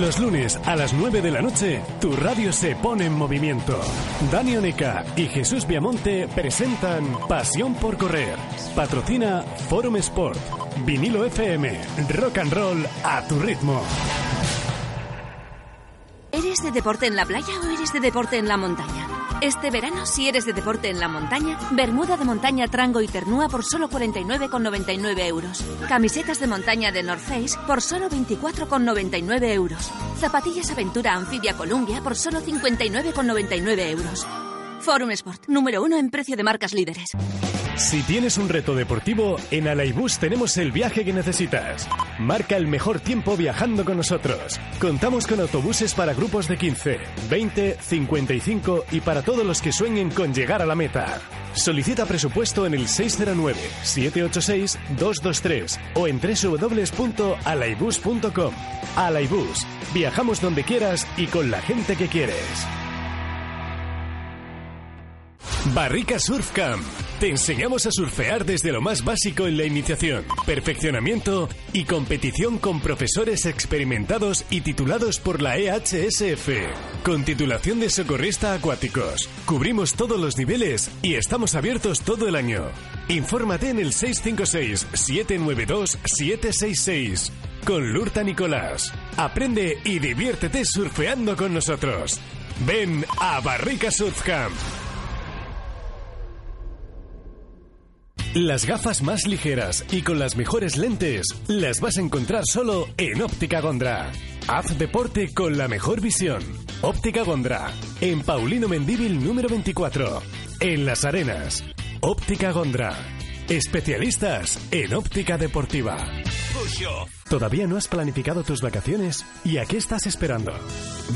Los lunes a las 9 de la noche, tu radio se pone en movimiento. Dani Oneca y Jesús Viamonte presentan Pasión por Correr. Patrocina Forum Sport, Vinilo FM, Rock and Roll a tu ritmo. ¿Eres de deporte en la playa o eres de deporte en la montaña? Este verano, si eres de deporte en la montaña, Bermuda de montaña Trango y Ternúa por solo 49,99 euros. Camisetas de montaña de North Face por solo 24,99 euros. Zapatillas Aventura Anfibia Columbia por solo 59,99 euros. Forum Sport, número uno en precio de marcas líderes. Si tienes un reto deportivo, en Alaibus tenemos el viaje que necesitas. Marca el mejor tiempo viajando con nosotros. Contamos con autobuses para grupos de 15, 20, 55 y para todos los que sueñen con llegar a la meta. Solicita presupuesto en el 609-786-223 o en www.alaibus.com. Alaibus, viajamos donde quieras y con la gente que quieres. Barrica Surf Camp. Te enseñamos a surfear desde lo más básico en la iniciación, perfeccionamiento y competición con profesores experimentados y titulados por la EHSF. Con titulación de socorrista acuáticos. Cubrimos todos los niveles y estamos abiertos todo el año. Infórmate en el 656-792-766. Con Lurta Nicolás. Aprende y diviértete surfeando con nosotros. Ven a Barrica Surf Camp. Las gafas más ligeras y con las mejores lentes las vas a encontrar solo en Óptica Gondra. Haz deporte con la mejor visión. Óptica Gondra, en Paulino Mendíbil número 24, en Las Arenas. Óptica Gondra, especialistas en óptica deportiva. ¿Todavía no has planificado tus vacaciones? ¿Y a qué estás esperando?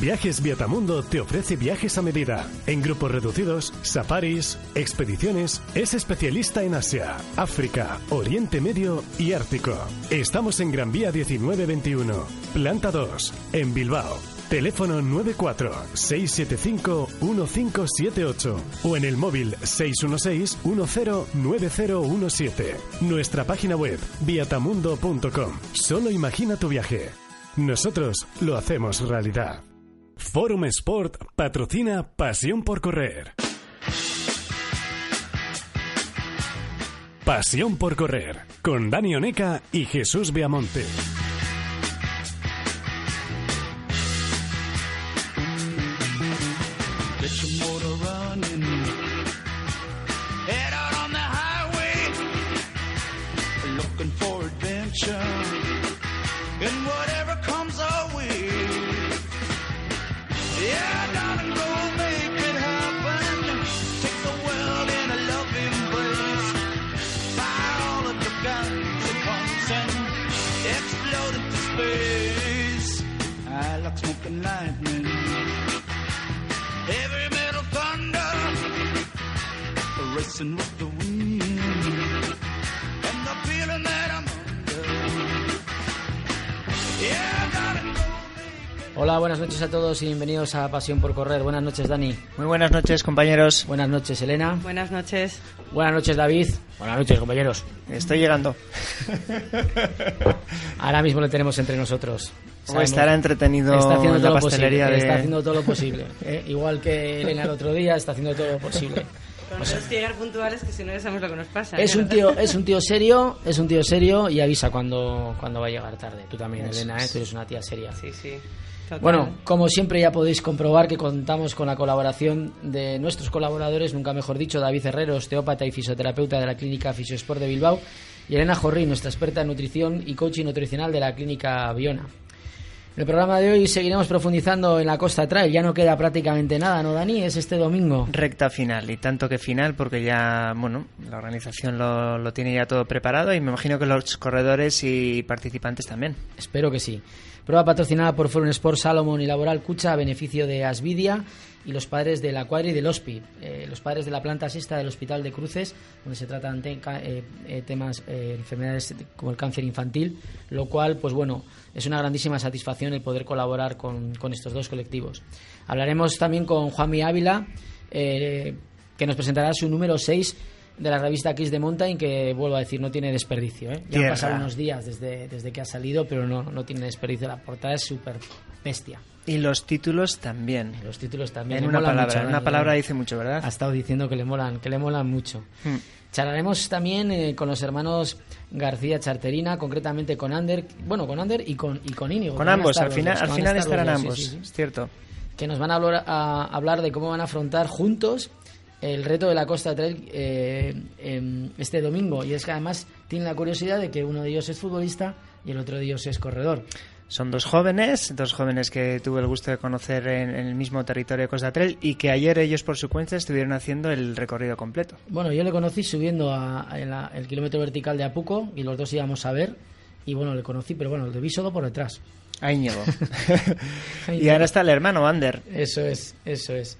Viajes Viatamundo te ofrece viajes a medida, en grupos reducidos, safaris, expediciones. Es especialista en Asia, África, Oriente Medio y Ártico. Estamos en Gran Vía 1921, Planta 2, en Bilbao. Teléfono 94-675-1578 o en el móvil 616-109017. Nuestra página web viatamundo.com. Solo imagina tu viaje. Nosotros lo hacemos realidad. Forum Sport patrocina Pasión por Correr. Pasión por Correr con Dani Oneca y Jesús Viamonte. Racing with the wind, and the feeling that I'm under. Yeah, darling, Hola, buenas noches a todos y bienvenidos a Pasión por Correr. Buenas noches, Dani. Muy buenas noches, compañeros. Buenas noches, Elena. Buenas noches. Buenas noches, David. Buenas noches, compañeros. Estoy llegando. Ahora mismo le tenemos entre nosotros. Como estará entretenido está haciendo en todo la lo posible, pastelería de- Está haciendo todo lo posible. ¿eh? Igual que Elena el otro día, está haciendo todo lo posible. Con los que llegar puntuales que si no ya sabemos lo que nos pasa. Es un tío, es un tío serio, es un tío serio y avisa cuando, cuando va a llegar tarde. Tú también, Eso Elena, ¿eh? es. tú eres una tía seria. Sí, sí. Total. Bueno, como siempre ya podéis comprobar que contamos con la colaboración de nuestros colaboradores, nunca mejor dicho, David Herrero, osteópata y fisioterapeuta de la Clínica Fisiosport de Bilbao, y Elena Jorri, nuestra experta en nutrición y coaching nutricional de la Clínica Biona. El programa de hoy seguiremos profundizando en la Costa Trail, ya no queda prácticamente nada, ¿no, Dani? Es este domingo. Recta final, y tanto que final, porque ya, bueno, la organización lo, lo tiene ya todo preparado y me imagino que los corredores y participantes también. Espero que sí. Prueba patrocinada por Forum Sport Salomon y Laboral Cucha a beneficio de Asvidia y los padres de la cuadra y del HOSPI, eh, los padres de la planta sexta del Hospital de Cruces, donde se tratan te- eh, eh, temas, eh, enfermedades como el cáncer infantil, lo cual, pues bueno, es una grandísima satisfacción el poder colaborar con, con estos dos colectivos. Hablaremos también con Juanmi Ávila, eh, que nos presentará su número 6 de la revista Kiss de Mountain, que vuelvo a decir, no tiene desperdicio. ¿eh? Ya han pasado unos días desde, desde que ha salido, pero no, no tiene desperdicio. La portada es súper bestia. Y los títulos también. Los títulos también. En una palabra, mucho, en ¿no? una palabra dice mucho, ¿verdad? Ha estado diciendo que le molan, que le molan mucho. Hmm. Charlaremos también eh, con los hermanos García Charterina, concretamente con Ander, bueno, con Ander y con, y con Íñigo. Con ambos, al final, al final estarán sí, ambos, sí, sí. es cierto. Que nos van a hablar, a hablar de cómo van a afrontar juntos el reto de la Costa Trail eh, em, este domingo. Y es que además tienen la curiosidad de que uno de ellos es futbolista y el otro de ellos es corredor. Son dos jóvenes, dos jóvenes que tuve el gusto de conocer en, en el mismo territorio de Costa Trail y que ayer ellos por su cuenta estuvieron haciendo el recorrido completo. Bueno, yo le conocí subiendo a, a la- el kilómetro vertical de Apuco y los dos íbamos a ver. Y bueno, le conocí, pero bueno, le vi solo por detrás. A Íñigo. A y ahora está el hermano Ander. Eso es, eso es.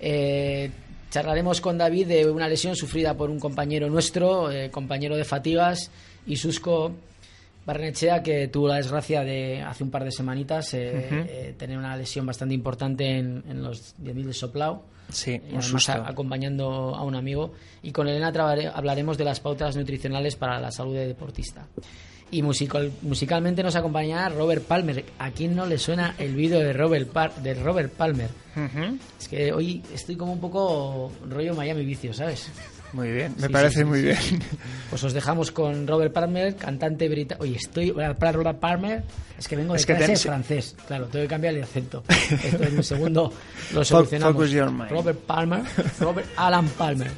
Eh, charlaremos con David de una lesión sufrida por un compañero nuestro, eh, compañero de fatigas, Isusco Barnechea, que tuvo la desgracia de hace un par de semanitas eh, eh, tener una lesión bastante importante en, en los 10.000 de Soplao. Sí, y además a- acompañando a un amigo. Y con Elena trabare- hablaremos de las pautas nutricionales para la salud de deportista. Y musical, musicalmente nos acompañará Robert Palmer. ¿A quién no le suena el vídeo de Robert, Par- de Robert Palmer? Es que hoy estoy como un poco rollo Miami Vicio, ¿sabes? Muy bien, me Sí, parece sí, sí, muy bien. Pues os dejamos con Robert Palmer, cantante británico. Oye, estoy. Para Robert Palmer, es que vengo de Es clase francés. Claro, tengo que cambiar el acento. Esto en un segundo lo solucionamos. focus your mind. Robert Palmer, Robert Alan Palmer.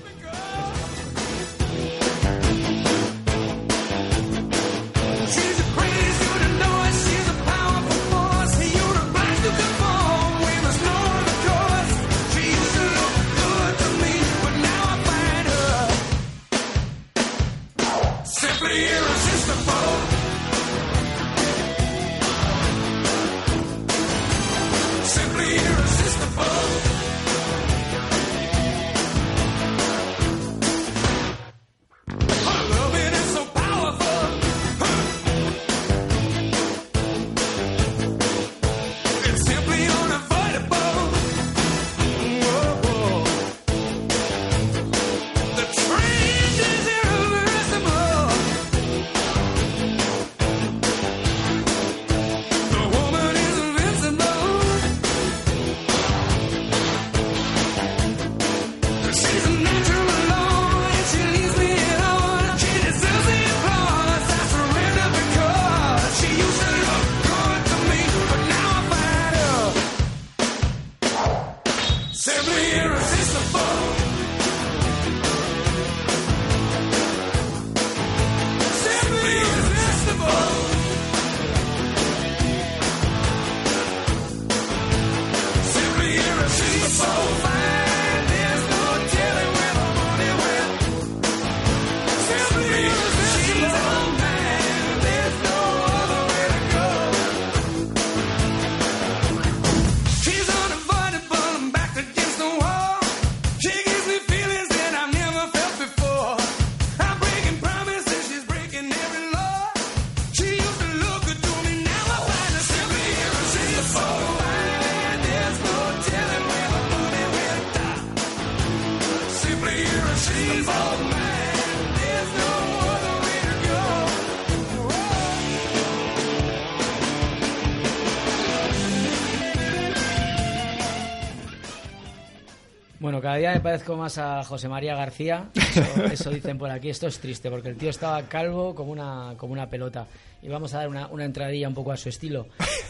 Día me parezco más a José María García. Eso, eso dicen por aquí. Esto es triste porque el tío estaba calvo como una, como una pelota. Y vamos a dar una, una entradilla un poco a su estilo.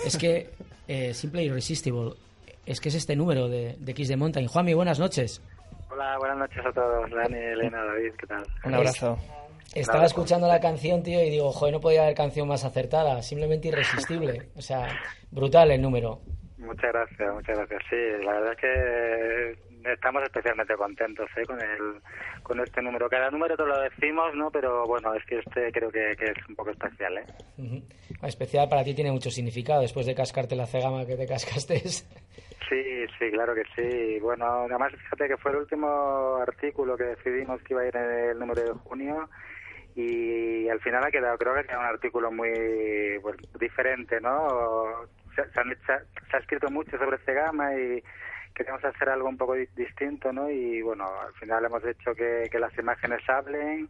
Es que, eh, Simple Irresistible, es que es este número de, de Kiss de Mountain. Juanmi, buenas noches. Hola, buenas noches a todos. Dani, Elena, David, ¿qué tal? Un abrazo. Estaba Claro. escuchando la canción, tío, y digo, joder, no podía haber canción más acertada. Simplemente irresistible. O sea, brutal el número. Muchas gracias, muchas gracias. Sí, la verdad es que estamos especialmente contentos ¿eh? con el con este número. Cada número te lo decimos, ¿no? Pero bueno, es que este creo que, que es un poco especial, ¿eh? Especial para ti tiene mucho significado después de cascarte la cegama que te cascaste. Sí, sí, claro que sí. Bueno, además fíjate que fue el último artículo que decidimos que iba a ir en el número de junio y al final ha quedado, creo que ha quedado un artículo muy pues, diferente, ¿no? Se, se han se ha escrito mucho sobre Cegama y queríamos hacer algo un poco di- distinto, ¿no? Y bueno, al final hemos hecho que, que las imágenes hablen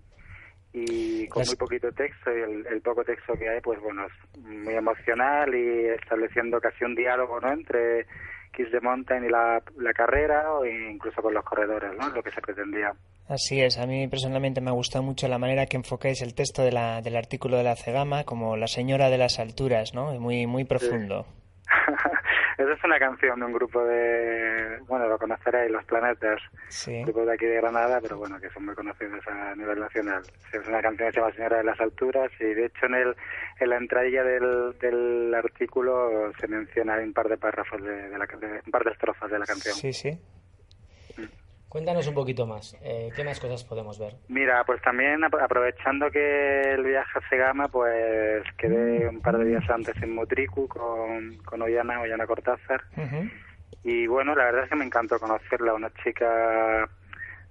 y con Las- muy poquito texto y el, el poco texto que hay, pues bueno, es muy emocional y estableciendo casi un diálogo, ¿no? Entre Kiss the Mountain y la, la carrera o incluso con los corredores, ¿no? Lo que se pretendía. Así es, a mí personalmente me ha gustado mucho la manera que enfocáis el texto de la, del artículo de la Cegama como la señora de las alturas, ¿no? Muy, muy profundo. Esa es una canción de un grupo de, bueno, lo conoceréis, Los Planetas, Sí. grupo de aquí de Granada, pero bueno, que son muy conocidos a nivel nacional. Es una canción que se llama Señora de las Alturas y de hecho en el en la entradilla del, del artículo se menciona un par de párrafos de, de la de- un par de estrofas de la canción. Sí, sí. Cuéntanos un poquito más. eh, ¿Qué más cosas podemos ver? Mira, pues también apro- aprovechando que el viaje a Cegama, pues quedé un par de días antes en Motricu con, con Ollana, Ollana Cortázar. Ujú. Y bueno, la verdad es que me encantó conocerla, una chica,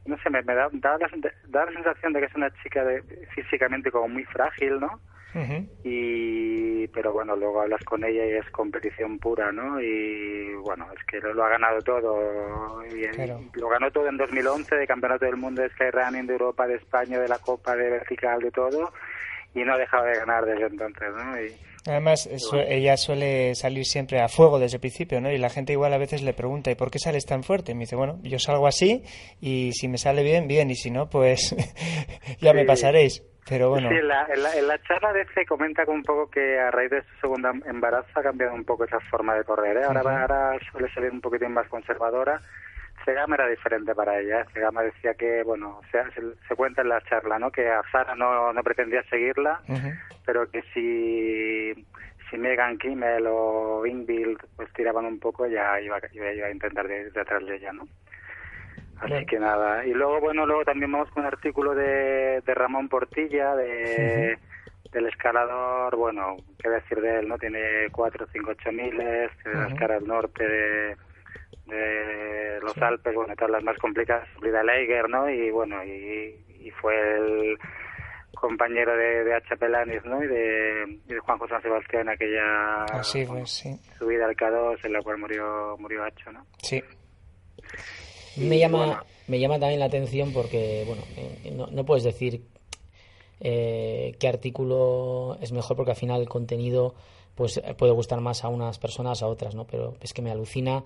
no sé, me, me da, da la, da la sensación de que es una chica de, físicamente como muy frágil, ¿no? Y, pero bueno, luego hablas con ella y es competición pura, ¿no? Y bueno, es que lo, lo ha ganado todo. Y, Claro. Lo ganó todo en 2011 de Campeonato del Mundo de Skyrunning, de Europa, de España, de la Copa, de Vertical, de todo. Y no ha dejado de ganar desde entonces, ¿no? Y, Además, ella suele salir siempre a fuego desde el principio, ¿no? Y la gente igual a veces le pregunta, ¿y por qué sales tan fuerte? Y me dice, bueno, yo salgo así y si me sale bien, bien, y si no, pues ya me pasaréis. Pero bueno, Sí, en la, en, la, en la charla de C comenta un poco que a raíz de su segundo embarazo ha cambiado un poco esa forma de correr. ¿eh? Ahora, Ujú. ahora suele ser un poquitín más conservadora. Segama era diferente para ella. ¿eh? Segama decía que, bueno, se, se, se cuenta en la charla, ¿no? Que a Sara no, no pretendía seguirla, pero que si, si Megan Kimmel o Ingvild pues tiraban un poco, ya iba, iba, iba a intentar de, detrás de ella, ¿no? Así que nada. Y luego, bueno, luego también vamos con un artículo de, de Ramón Portilla, de, del escalador, bueno, qué decir de él, ¿no? Tiene cuatro, cinco, ocho miles, de las Ujú. caras norte de, de los Alpes, bueno, todas las más complicadas, Frida Leiger, ¿no? Y bueno, y, y fue el compañero de, de H. Pelanis, ¿no? Y de, y de Juan José Sebastián, aquella así fue, sí. subida al K2 en la cual murió, murió Hacho, ¿no? Sí. Me llama, bueno. me llama también la atención porque, bueno, eh, no, no puedes decir eh, qué artículo es mejor porque al final el contenido pues puede gustar más a unas personas a otras, ¿no? Pero es que me alucina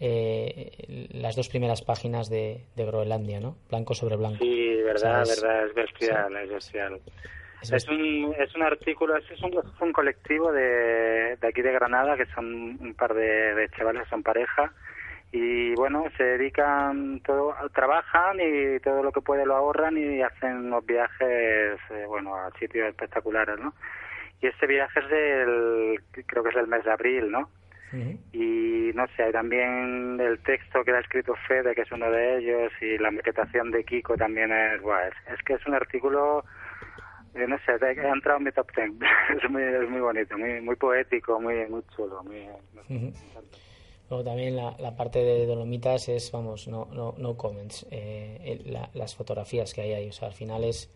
eh, las dos primeras páginas de, de Groenlandia, ¿no? Blanco sobre blanco. Sí, verdad, O sea, es- verdad, es bestial, es bestial. Es Es un, es un artículo, es es un, es un colectivo de, de aquí de Granada, que son un par de, de chavales, son pareja, y bueno, se dedican, todo, trabajan y todo lo que puede lo ahorran y hacen unos viajes, eh, bueno, a sitios espectaculares, ¿no? Y este viaje es del, creo que es del mes de abril, ¿no? Y no sé, hay también el texto que ha escrito Fede, que es uno de ellos, y la maquetación de Kiko también es, buah, es, es que es un artículo, eh, no sé, ha entrado en mi top ten, es muy, es muy bonito, muy, muy poético, muy, muy chulo, muy, no sé. Luego también la, la parte de Dolomitas es, vamos, no, no, no comments. Eh, el- la- las fotografías que hay ahí, o sea, al final es.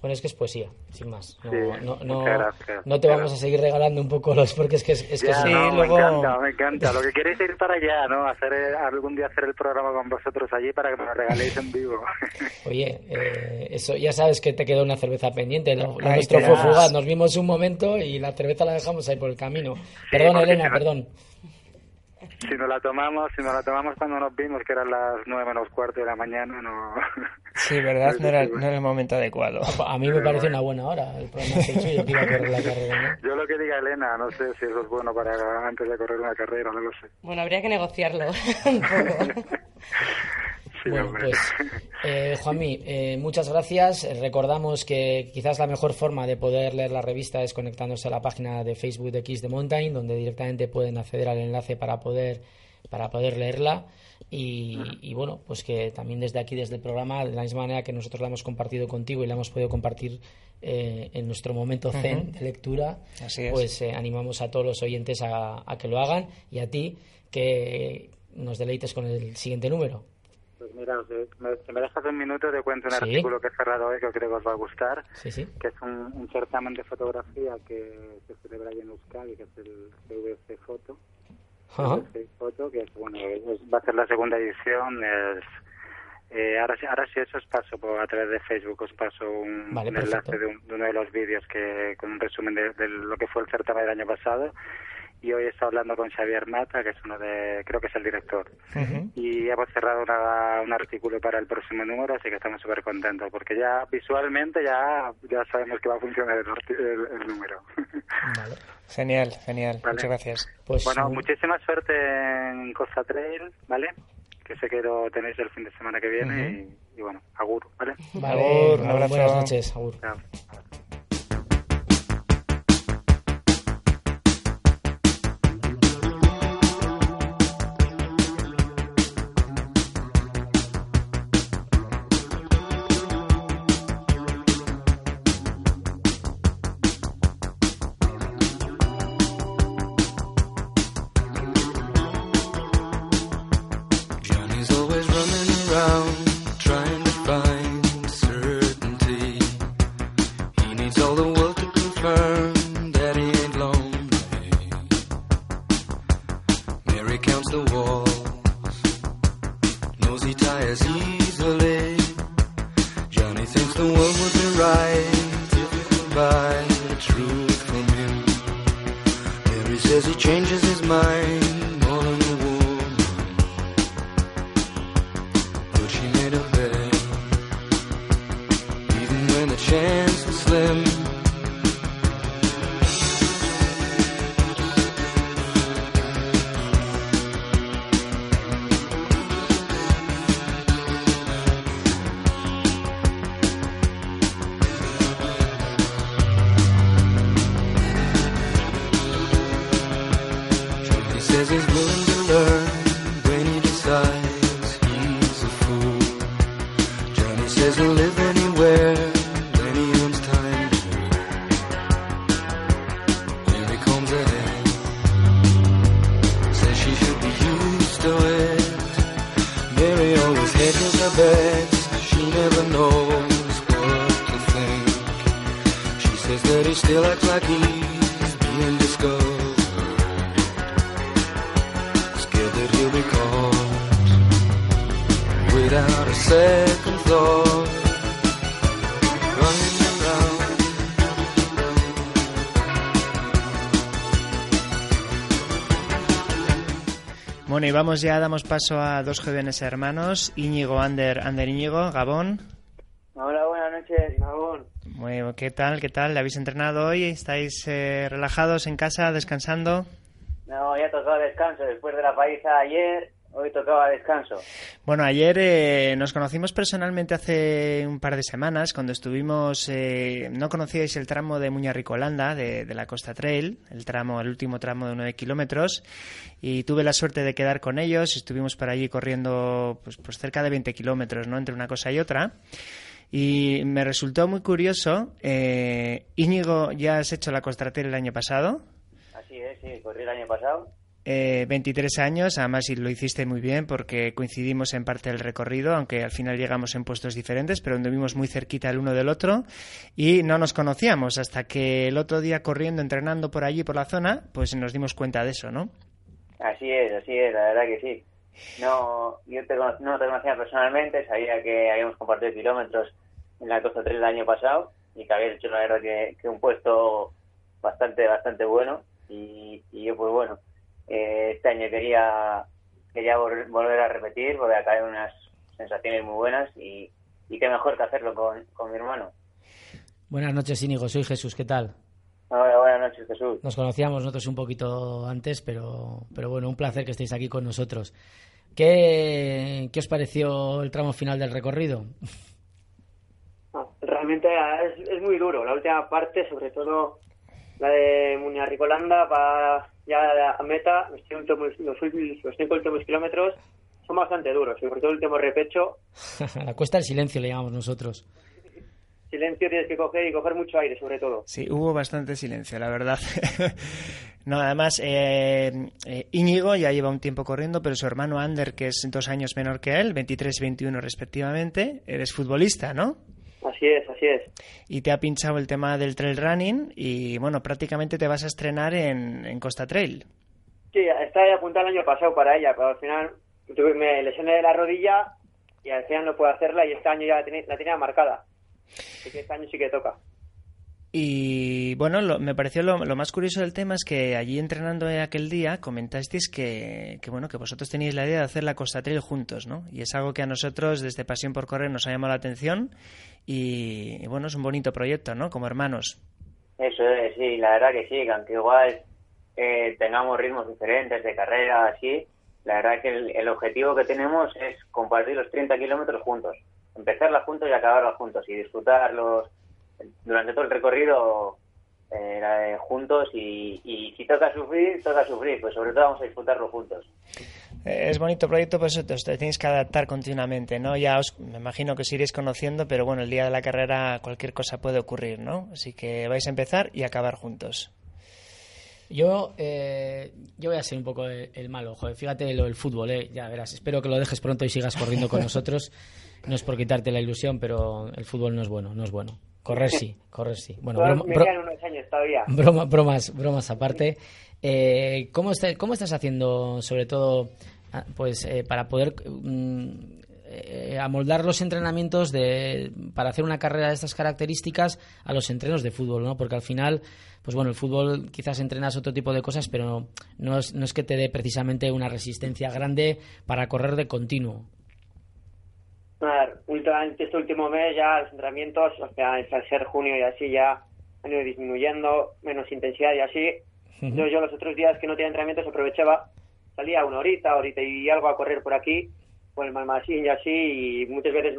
Bueno, es que es poesía, sin más. No, Sí, no, no, gracias. no te vamos a seguir regalando un poco los. Porque es que es, es que Ya, sí, no, luego- me encanta, me encanta. Lo que queréis es ir para allá, ¿no? Hacer eh, algún día hacer el programa con vosotros allí para que me lo regaléis en vivo. Oye, eh, eso ya sabes que te quedó una cerveza pendiente. Lo, lo Ahí nuestro fue fugaz. Nos vimos un momento y la cerveza la dejamos ahí por el camino. Perdón, porque Elena, perdón. Si nos la tomamos, si nos la tomamos cuando nos vimos, que eran las nueve menos cuarto de la mañana, no... Sí, ¿verdad? No era, no era el momento adecuado. A mí me parece una buena hora. El problema es que iba a correr la carrera, ¿no? Yo lo que diga Elena, no sé si eso es bueno para antes de correr una carrera, no lo sé. Bueno, habría que negociarlo un poco. Sí, bueno, hombre. pues, eh, Juanmi, eh, muchas gracias. Eh, Recordamos que quizás la mejor forma de poder leer la revista es conectándose a la página de Facebook de Kiss the Mountain, donde directamente pueden acceder al enlace para poder para poder leerla. Y, y, bueno, pues que también desde aquí, desde el programa, de la misma manera que nosotros la hemos compartido contigo y la hemos podido compartir eh, en nuestro momento zen de lectura, Así pues eh, animamos a todos los oyentes a, a que lo hagan y a ti que nos deleites con el siguiente número. Pues mira, me, si me dejas un minuto, te cuento un Sí. artículo que he cerrado hoy que creo que os va a gustar, Sí, sí. que es un, un certamen de fotografía que se celebra ahí en Euskadi, que es el CVC Foto. CVC Foto, que es, bueno, es- va a ser la segunda edición. Es, eh, ahora, ahora sí eso os paso por, a través de Facebook, os paso un, Vale, un enlace de, un- de uno de los vídeos que con un resumen de, de lo que fue el certamen del año pasado. Y hoy he estado hablando con Xavier Mata, que es uno de, creo que es el director y hemos cerrado una- un artículo para el próximo número, así que estamos súper contentos, porque ya visualmente ya, ya sabemos que va a funcionar el, arti- el- el número. Vale. Genial, genial. Vale. Muchas gracias. Pues bueno, muy- muchísima suerte en Costa Trail, ¿vale? Que sé que lo tenéis el fin de semana que viene y, y bueno, agur, ¿vale? Vale, Agur, un abrazo. buenas noches, Agur. Chao. Vamos ya, damos paso a dos jóvenes hermanos, Íñigo Ander, Ander Íñigo, Gabón. Hola, buenas noches, Gabón. Bueno, ¿qué tal? ¿Qué tal? ¿Habéis entrenado hoy? ¿Estáis eh, relajados en casa, descansando? No, ya tocaba descanso. Después de la paliza ayer, hoy tocaba descanso. Bueno, ayer eh, nos conocimos personalmente hace un par de semanas cuando estuvimos, eh, no conocíais el tramo de Muñarricolanda, de, de la Costa Trail, el tramo, el último tramo de 9 kilómetros, y tuve la suerte de quedar con ellos, estuvimos por allí corriendo pues, pues cerca de 20 kilómetros, ¿no? Entre una cosa y otra. Y me resultó muy curioso, eh, Íñigo, ¿ya has hecho la Costa Trail el año pasado? Así es, sí, corrí el año pasado. Eh, 23 años, además y lo hiciste muy bien porque coincidimos en parte del recorrido, aunque al final llegamos en puestos diferentes, pero anduvimos muy cerquita el uno del otro y no nos conocíamos hasta que el otro día corriendo, entrenando por allí, por la zona, pues nos dimos cuenta de eso, ¿no? Así es, así es, la verdad que sí. No, yo te no te conocía personalmente, sabía que habíamos compartido kilómetros en la Costa 3 el año pasado y que habías hecho la verdad que, un puesto bastante, bastante bueno y yo pues bueno, eh, este año quería quería vol- volver a repetir porque acá hay unas sensaciones muy buenas y, y qué mejor que hacerlo con, con mi hermano. Buenas noches, Íñigo. Soy Jesús. ¿Qué tal? Hola, buenas noches Jesús. Nos conocíamos nosotros un poquito antes, pero, pero bueno, un placer que estéis aquí con nosotros. ¿Qué, qué os pareció el tramo final del recorrido? Ah, Realmente es, es muy duro. La última parte, sobre todo la de Muñarricolanda para ya a meta, los, cinco últimos- los, últimos- los cinco últimos kilómetros son bastante duros, sobre todo el último repecho, La cuesta del silencio le llamamos nosotros. silencio tienes que coger y coger mucho aire sobre todo. Sí, hubo bastante silencio, la verdad. no, además, eh, eh, Íñigo ya lleva un tiempo corriendo, pero su hermano Ander, que es dos años menor que él, 23 y 21 respectivamente, eres futbolista, ¿no? Así es, así es. Y te ha pinchado el tema del trail running y, bueno, prácticamente te vas a estrenar en, en Costa Trail. Sí, estaba apuntada el año pasado para ella, pero al final tuve, me lesioné de la rodilla y al final no puedo hacerla y este año ya la tenía, la tenía marcada. Así que este año sí que toca. Y bueno, lo- me pareció lo, lo más curioso del tema es que allí entrenando aquel día comentasteis que, que, bueno que vosotros teníais la idea de hacer la Costa Trail juntos, ¿no? Y es algo que a nosotros desde Pasión por Correr nos ha llamado la atención y, bueno, es un bonito proyecto, ¿no? Como hermanos. Eso es, sí, la verdad que sí, que aunque igual eh, tengamos ritmos diferentes de carrera, así, la verdad que el, objetivo que tenemos es compartir los 30 kilómetros juntos, empezarla juntos y acabarla juntos y disfrutarlos durante todo el recorrido eh, juntos y, y si toca sufrir, toca sufrir, pues sobre todo vamos a disfrutarlo juntos. Es bonito proyecto, pues te, te tenéis que adaptar continuamente, ¿no? Ya os, me imagino que os iréis conociendo, pero bueno, el día de la carrera cualquier cosa puede ocurrir, ¿no? Así que vais a empezar y acabar juntos. Yo, eh, yo voy a ser un poco el, el malo, joder. Fíjate lo del fútbol, eh. Ya verás. Espero que lo dejes pronto y sigas corriendo con nosotros. No es por quitarte la ilusión, pero el fútbol no es bueno, no es bueno. Correr sí, correr sí. Bueno, broma- me bro- quedan unos años todavía. broma- bromas, bromas aparte. Eh, ¿cómo, está- ¿Cómo estás haciendo, sobre todo, ah, pues eh, para poder mm, eh, amoldar los entrenamientos de, para hacer una carrera de estas características a los entrenos de fútbol, ¿no? Porque al final, pues bueno, el fútbol quizás entrenas otro tipo de cosas, pero no es, no es que te dé precisamente una resistencia grande para correr de continuo. A ver, últimamente este último mes ya los entrenamientos, o sea, al ser junio y así ya han ido disminuyendo, menos intensidad y así. Entonces yo los otros días que no tenía entrenamientos aprovechaba, salía una horita, horita y algo a correr por aquí, por el Malmasín y así, y muchas veces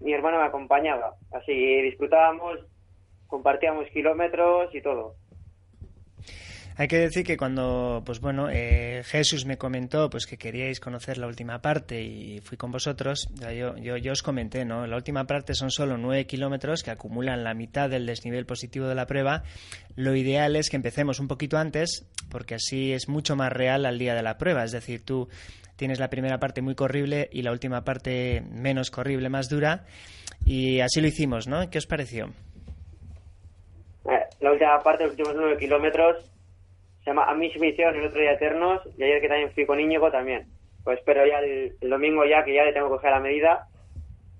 mi hermano me acompañaba. Así disfrutábamos, compartíamos kilómetros y todo. Hay que decir que cuando, pues bueno, eh, Jesús me comentó pues que queríais conocer la última parte y fui con vosotros, yo, yo, os comenté, ¿no? La última parte son solo nueve kilómetros que acumulan la mitad del desnivel positivo de la prueba. Lo ideal es que empecemos un poquito antes porque así es mucho más real al día de la prueba. Es decir, tú tienes la primera parte muy corrible y la última parte menos corrible, más dura. Y así lo hicimos, ¿no? ¿Qué os pareció? Eh, La última parte, los últimos nueve kilómetros, se llama A mí se me hicieron el otro día eternos y ayer que también fui con Íñigo también. Pues espero ya el, el domingo ya que ya le tengo que coger la medida,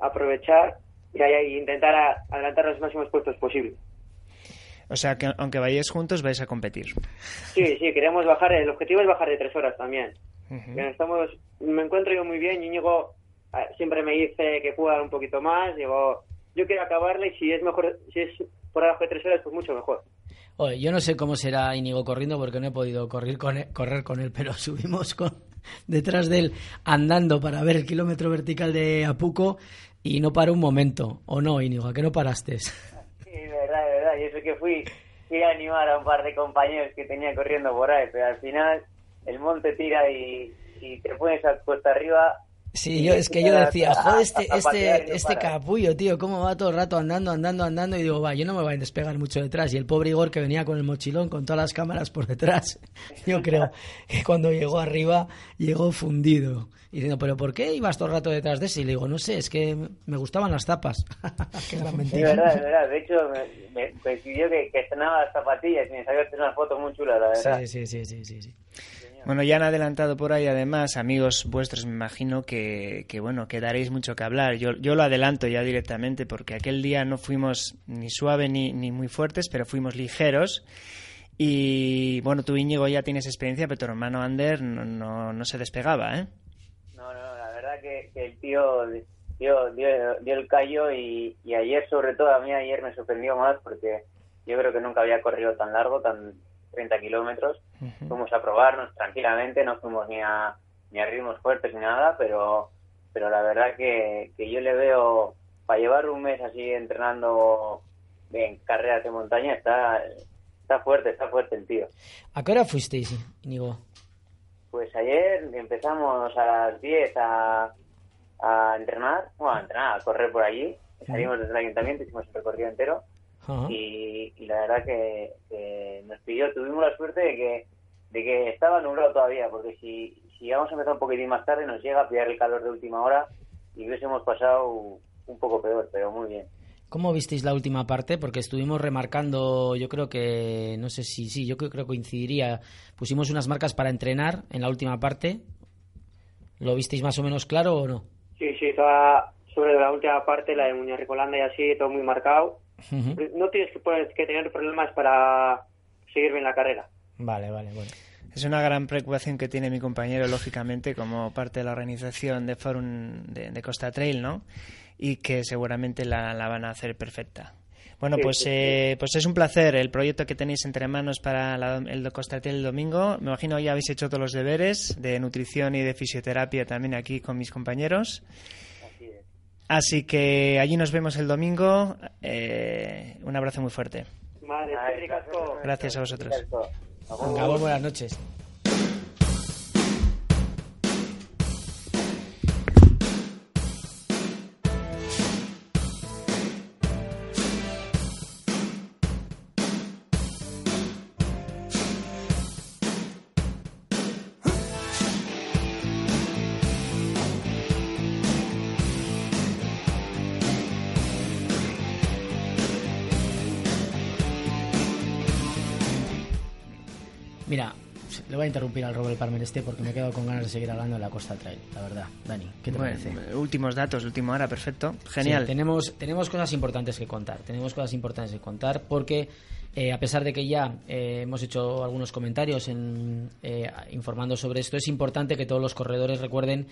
aprovechar y ahí intentar a- adelantar los máximos puestos posibles. O sea, que aunque vayáis juntos vais a competir. Sí, sí, queremos bajar, el objetivo es bajar de tres horas también. Ujú. Que estamos, me encuentro yo muy bien y Íñigo eh, siempre me dice que puedo dar un poquito más, digo, yo quiero acabarla y si es mejor, si es por abajo de tres horas, pues mucho mejor. Oye, yo no sé cómo será Íñigo corriendo porque no he podido correr con él, correr con él, pero subimos con, detrás de él andando para ver el kilómetro vertical de Apuco y no paró un momento. ¿O no, Íñigo? ¿A qué no paraste? Sí, verdad, verdad. Y eso que fui, fui a animar a un par de compañeros que tenía corriendo por ahí, pero al final el monte tira y, y te pones a cuesta arriba. Sí, yo, es que yo decía, joder, este, este, este capullo, tío, cómo va todo el rato andando, andando, andando, y digo, va, yo no me voy a despegar mucho detrás. Y el pobre Igor que venía con el mochilón, con todas las cámaras por detrás, yo creo que cuando llegó arriba, llegó fundido. Y diciendo, pero ¿por qué ibas todo el rato detrás de ese? Y le digo, no sé, es que me gustaban las tapas. Qué gran De mentira. verdad, de verdad. De hecho, me, me coincidió que, que estrenaba las zapatillas y me salió hacer unas fotos muy chulas, la verdad. Sí, sí, sí, sí, sí, sí. Bueno, ya han adelantado por ahí, además, amigos vuestros, me imagino que, que bueno, que daréis mucho que hablar. Yo, yo lo adelanto ya directamente, porque aquel día no fuimos ni suave ni, ni muy fuertes, pero fuimos ligeros. Y bueno, tú, Íñigo, ya tienes experiencia, pero tu hermano Ander no, no, no se despegaba, ¿eh? No, no, la verdad que, que el tío dio, dio, dio el callo y, y ayer, sobre todo, a mí ayer me sorprendió más porque yo creo que nunca había corrido tan largo, tan 30 kilómetros. Fuimos a probarnos tranquilamente, no fuimos ni a, ni a ritmos fuertes ni nada, pero, pero la verdad que, que yo le veo, para llevar un mes así entrenando en carreras de montaña, está está fuerte, está fuerte el tío. ¿A qué hora fuisteis, Íñigo? Pues ayer empezamos a las 10 a, a entrenar, bueno, a entrenar, a correr por allí. Salimos desde el ayuntamiento, hicimos el recorrido entero. Y, y la verdad que, que nos pilló, tuvimos la suerte de que, de que estaba nublado todavía, porque si, si vamos a empezar un poquitín más tarde nos llega a pillar el calor de última hora y hubiésemos pasado un poco peor, pero muy bien. ¿Cómo visteis la última parte? Porque estuvimos remarcando, yo creo que, no sé si, sí, yo creo que coincidiría. Pusimos unas marcas para entrenar en la última parte. ¿Lo visteis más o menos claro o no? Sí, sí, toda sobre la última parte, la de Muñoz Ricolanda y así, todo muy marcado. Ujú. No tienes que, pues, que tener problemas para seguir bien la carrera. Vale, vale, bueno. Es una gran preocupación que tiene mi compañero, lógicamente, como parte de la organización de Forum de, de Costa Trail, ¿no? Y que seguramente la, la van a hacer perfecta. Bueno, Sí, pues, sí, eh, pues es un placer el proyecto que tenéis entre manos para la- el de Costa Trail el domingo. Me imagino ya habéis hecho todos los deberes de nutrición y de fisioterapia también aquí con mis compañeros. Así que allí nos vemos el domingo. Eh, un abrazo muy fuerte. Gracias a vosotros. Gabón, buenas noches. Interrumpir al Robert Palmer este porque me he quedado con ganas de seguir hablando de la Costa Trail, la verdad. Dani, ¿qué te Bueno, parece? últimos datos, última hora, perfecto. Genial. Sí, tenemos, tenemos cosas importantes que contar. Tenemos cosas importantes que contar porque, eh, a pesar de que ya eh, hemos hecho algunos comentarios en, eh, informando sobre esto, es importante que todos los corredores recuerden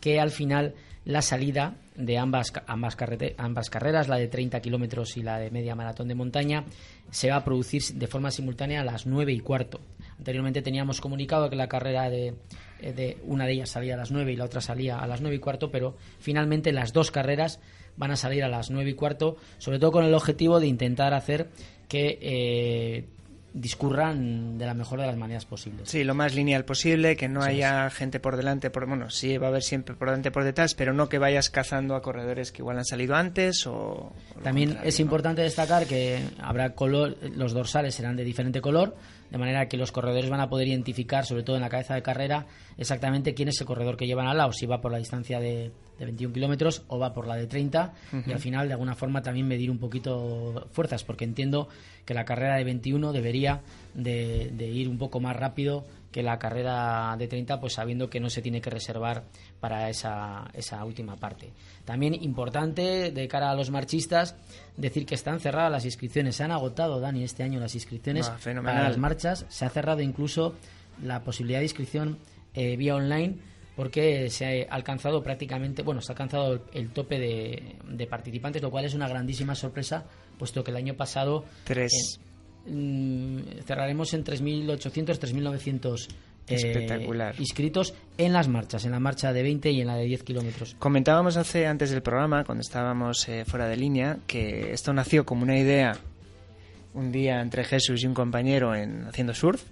que al final la salida de ambas, ambas carreras, la de 30 kilómetros y la de media maratón de montaña, se va a producir de forma simultánea a las 9 y cuarto. Anteriormente teníamos comunicado que la carrera de, eh, de una de ellas salía a las 9 y la otra salía a las 9 y cuarto, pero finalmente las dos carreras van a salir a las 9 y cuarto, sobre todo con el objetivo de intentar hacer que eh, discurran de la mejor de las maneras posibles. Sí, lo más lineal posible, que no haya gente por delante, por bueno, sí va a haber siempre por delante por detrás, pero no que vayas cazando a corredores que igual han salido antes o También es ¿no? importante destacar que habrá color, los dorsales serán de diferente color, de manera que los corredores van a poder identificar, sobre todo en la cabeza de carrera, exactamente quién es el corredor que llevan al lado, si va por la distancia de, de 21 kilómetros o va por la de 30, y al final, de alguna forma, también medir un poquito fuerzas, porque entiendo que la carrera de 21 debería de, de ir un poco más rápido que la carrera de 30, pues sabiendo que no se tiene que reservar para esa, esa última parte. También importante de cara a los marchistas decir que están cerradas las inscripciones. Se han agotado, Dani, este año las inscripciones Ah, para las marchas. Se ha cerrado incluso la posibilidad de inscripción eh, vía online porque se ha alcanzado prácticamente, bueno, se ha alcanzado el, el tope de, de participantes, lo cual es una grandísima sorpresa, puesto que el año pasado Tres. eh, mm, cerraremos en 3.800, 3.900 eh, Espectacular. inscritos en las marchas, en la marcha de 20 y en la de 10 kilómetros. Comentábamos hace antes del programa, cuando estábamos eh, fuera de línea, que esto nació como una idea un día entre Jesús y un compañero en haciendo surf.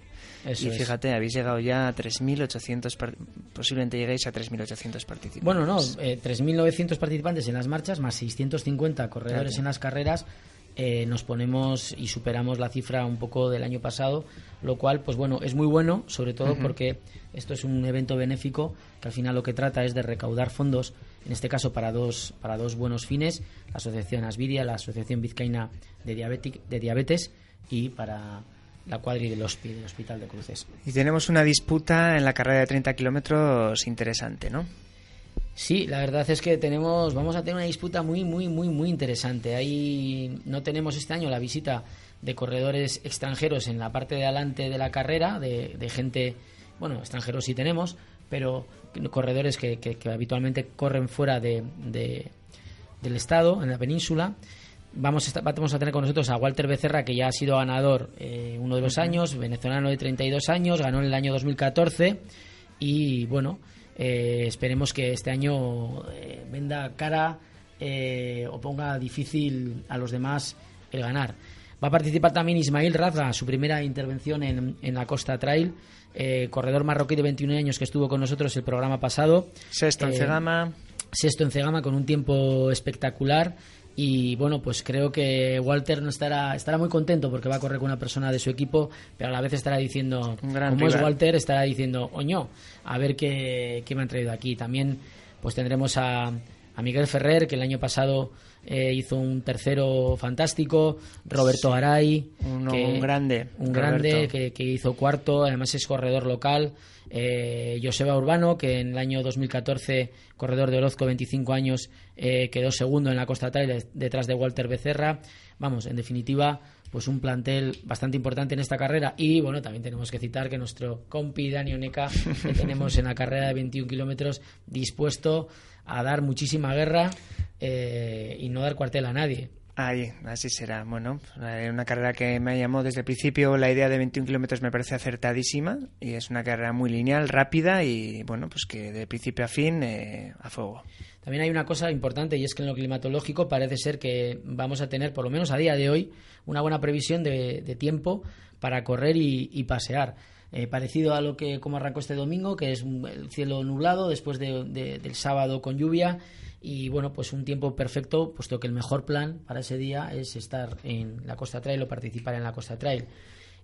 Eso y es. fíjate, habéis llegado ya a 3.800, par- posiblemente lleguéis a 3.800 participantes. Bueno, no, eh, 3.900 participantes en las marchas, más 650 corredores Claro. en las carreras, eh, nos ponemos y superamos la cifra un poco del año pasado, lo cual, pues bueno, es muy bueno, sobre todo porque esto es un evento benéfico que al final lo que trata es de recaudar fondos, en este caso para dos, para dos buenos fines, la Asociación Asvidia, la Asociación Vizcaína de, Diabetic- de Diabetes y para la cuadri del hospi- del Hospital de Cruces. Y tenemos una disputa en la carrera de 30 kilómetros interesante, ¿no? Sí, la verdad es que tenemos, vamos a tener una disputa muy, muy, muy, muy interesante. Ahí no tenemos este año la visita de corredores extranjeros en la parte de adelante de la carrera, de, de gente, bueno, extranjeros sí tenemos, pero corredores que, que- que habitualmente corren fuera de, de- del estado, en la península. Vamos a, estar- vamos a tener con nosotros a Walter Becerra, que ya ha sido ganador eh, uno de los años, venezolano de 32 años, ganó en el año 2014 y bueno, eh, esperemos que este año eh, venda cara eh, o ponga difícil a los demás el ganar. Va a participar también Ismail Raza, su primera intervención en, en la Costa Trail, corredor marroquí de 21 años que estuvo con nosotros el programa pasado. Sexto en Cegama. Sexto en Cegama con un tiempo espectacular. Y bueno, pues creo que Walter no estará, estará muy contento porque va a correr con una persona de su equipo, pero a la vez estará diciendo, como es. Walter, estará diciendo, oño, a ver qué, qué me han traído aquí. También pues tendremos a, a Miguel Ferrer, que el año pasado eh, hizo un tercero fantástico, Roberto Garay, que- un grande, un grande que hizo cuarto, además es corredor local. Eh, Joseba Urbano, que en el año 2014, corredor de Orozco, 25 años, eh, quedó segundo en la Costa Trail detrás de Walter Becerra. Vamos, en definitiva, pues un plantel bastante importante en esta carrera. Y bueno, también tenemos que citar que nuestro compi Dani Oneca, que tenemos en la carrera de 21 kilómetros, dispuesto a dar muchísima guerra eh, y no dar cuartel a nadie. Ahí, así será. Bueno, eh, una carrera que me llamó desde el principio. La idea de 21 kilómetros me parece acertadísima y es una carrera muy lineal, rápida y bueno, pues que de principio a fin eh, a fuego. También hay una cosa importante y es que en lo climatológico parece ser que vamos a tener, por lo menos a día de hoy, una buena previsión de, tiempo para correr y, pasear. Eh, parecido a lo que como arrancó este domingo, que es un- el cielo nublado después de- de- del sábado con lluvia y bueno, pues un tiempo perfecto, puesto que el mejor plan para ese día es estar en la Costa Trail o participar en la Costa Trail.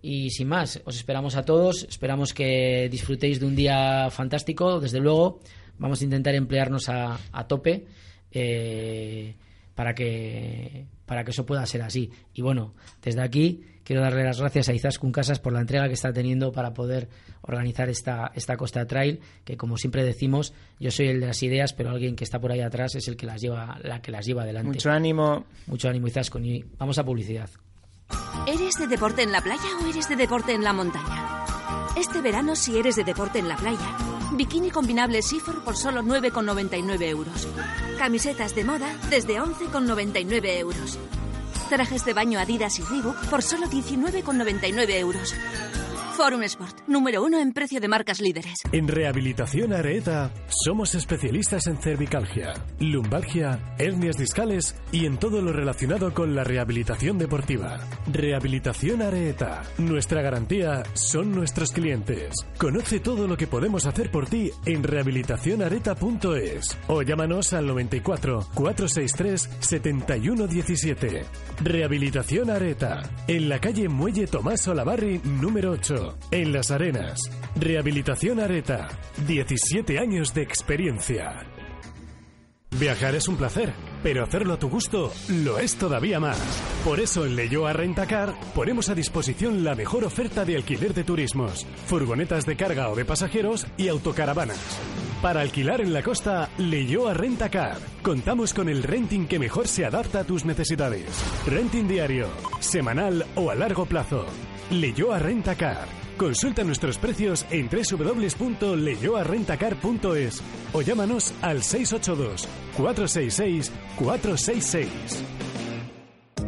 Y sin más, os esperamos a todos, esperamos que disfrutéis de un día fantástico, desde luego, vamos a intentar emplearnos a, tope eh, para, que, para que eso pueda ser así. Y bueno, desde aquí quiero darle las gracias a Izaskun Casas por la entrega que está teniendo para poder organizar esta, esta Costa Trail, que como siempre decimos, yo soy el de las ideas, pero alguien que está por ahí atrás es el que las lleva, la que las lleva adelante. Mucho ánimo. Mucho ánimo, Izaskun. Y vamos a publicidad. ¿Eres de deporte en la playa o eres de deporte en la montaña? Este verano, si eres de deporte en la playa, bikini combinable Sifor por solo 9,99 euros. Camisetas de moda desde 11,99 euros. Trajes de baño Adidas y Reebok por solo 19,99 euros. Forum Sport, número uno en precio de marcas líderes. En Rehabilitación Areta somos especialistas en cervicalgia, lumbalgia, hernias discales y en todo lo relacionado con la rehabilitación deportiva. Rehabilitación Areta. Nuestra garantía son nuestros clientes. Conoce todo lo que podemos hacer por ti en rehabilitacionareta.es o llámanos al 94 463 7117. Rehabilitación Areta. En la calle Muelle Tomás Olavarri, número 8, en Las Arenas. Rehabilitación Areta. 17 años de experiencia. Viajar es un placer, pero hacerlo a tu gusto lo es todavía más. Por eso en Leyoa Rentacar ponemos a disposición la mejor oferta de alquiler de turismos, furgonetas de carga o de pasajeros y autocaravanas. Para alquilar en la costa, Leyoa Rentacar. Contamos con el renting que mejor se adapta a tus necesidades. Renting diario, semanal o a largo plazo. Leyoa Rentacar. Consulta nuestros precios en www.leyoarrentacar.es o llámanos al 682 466 466.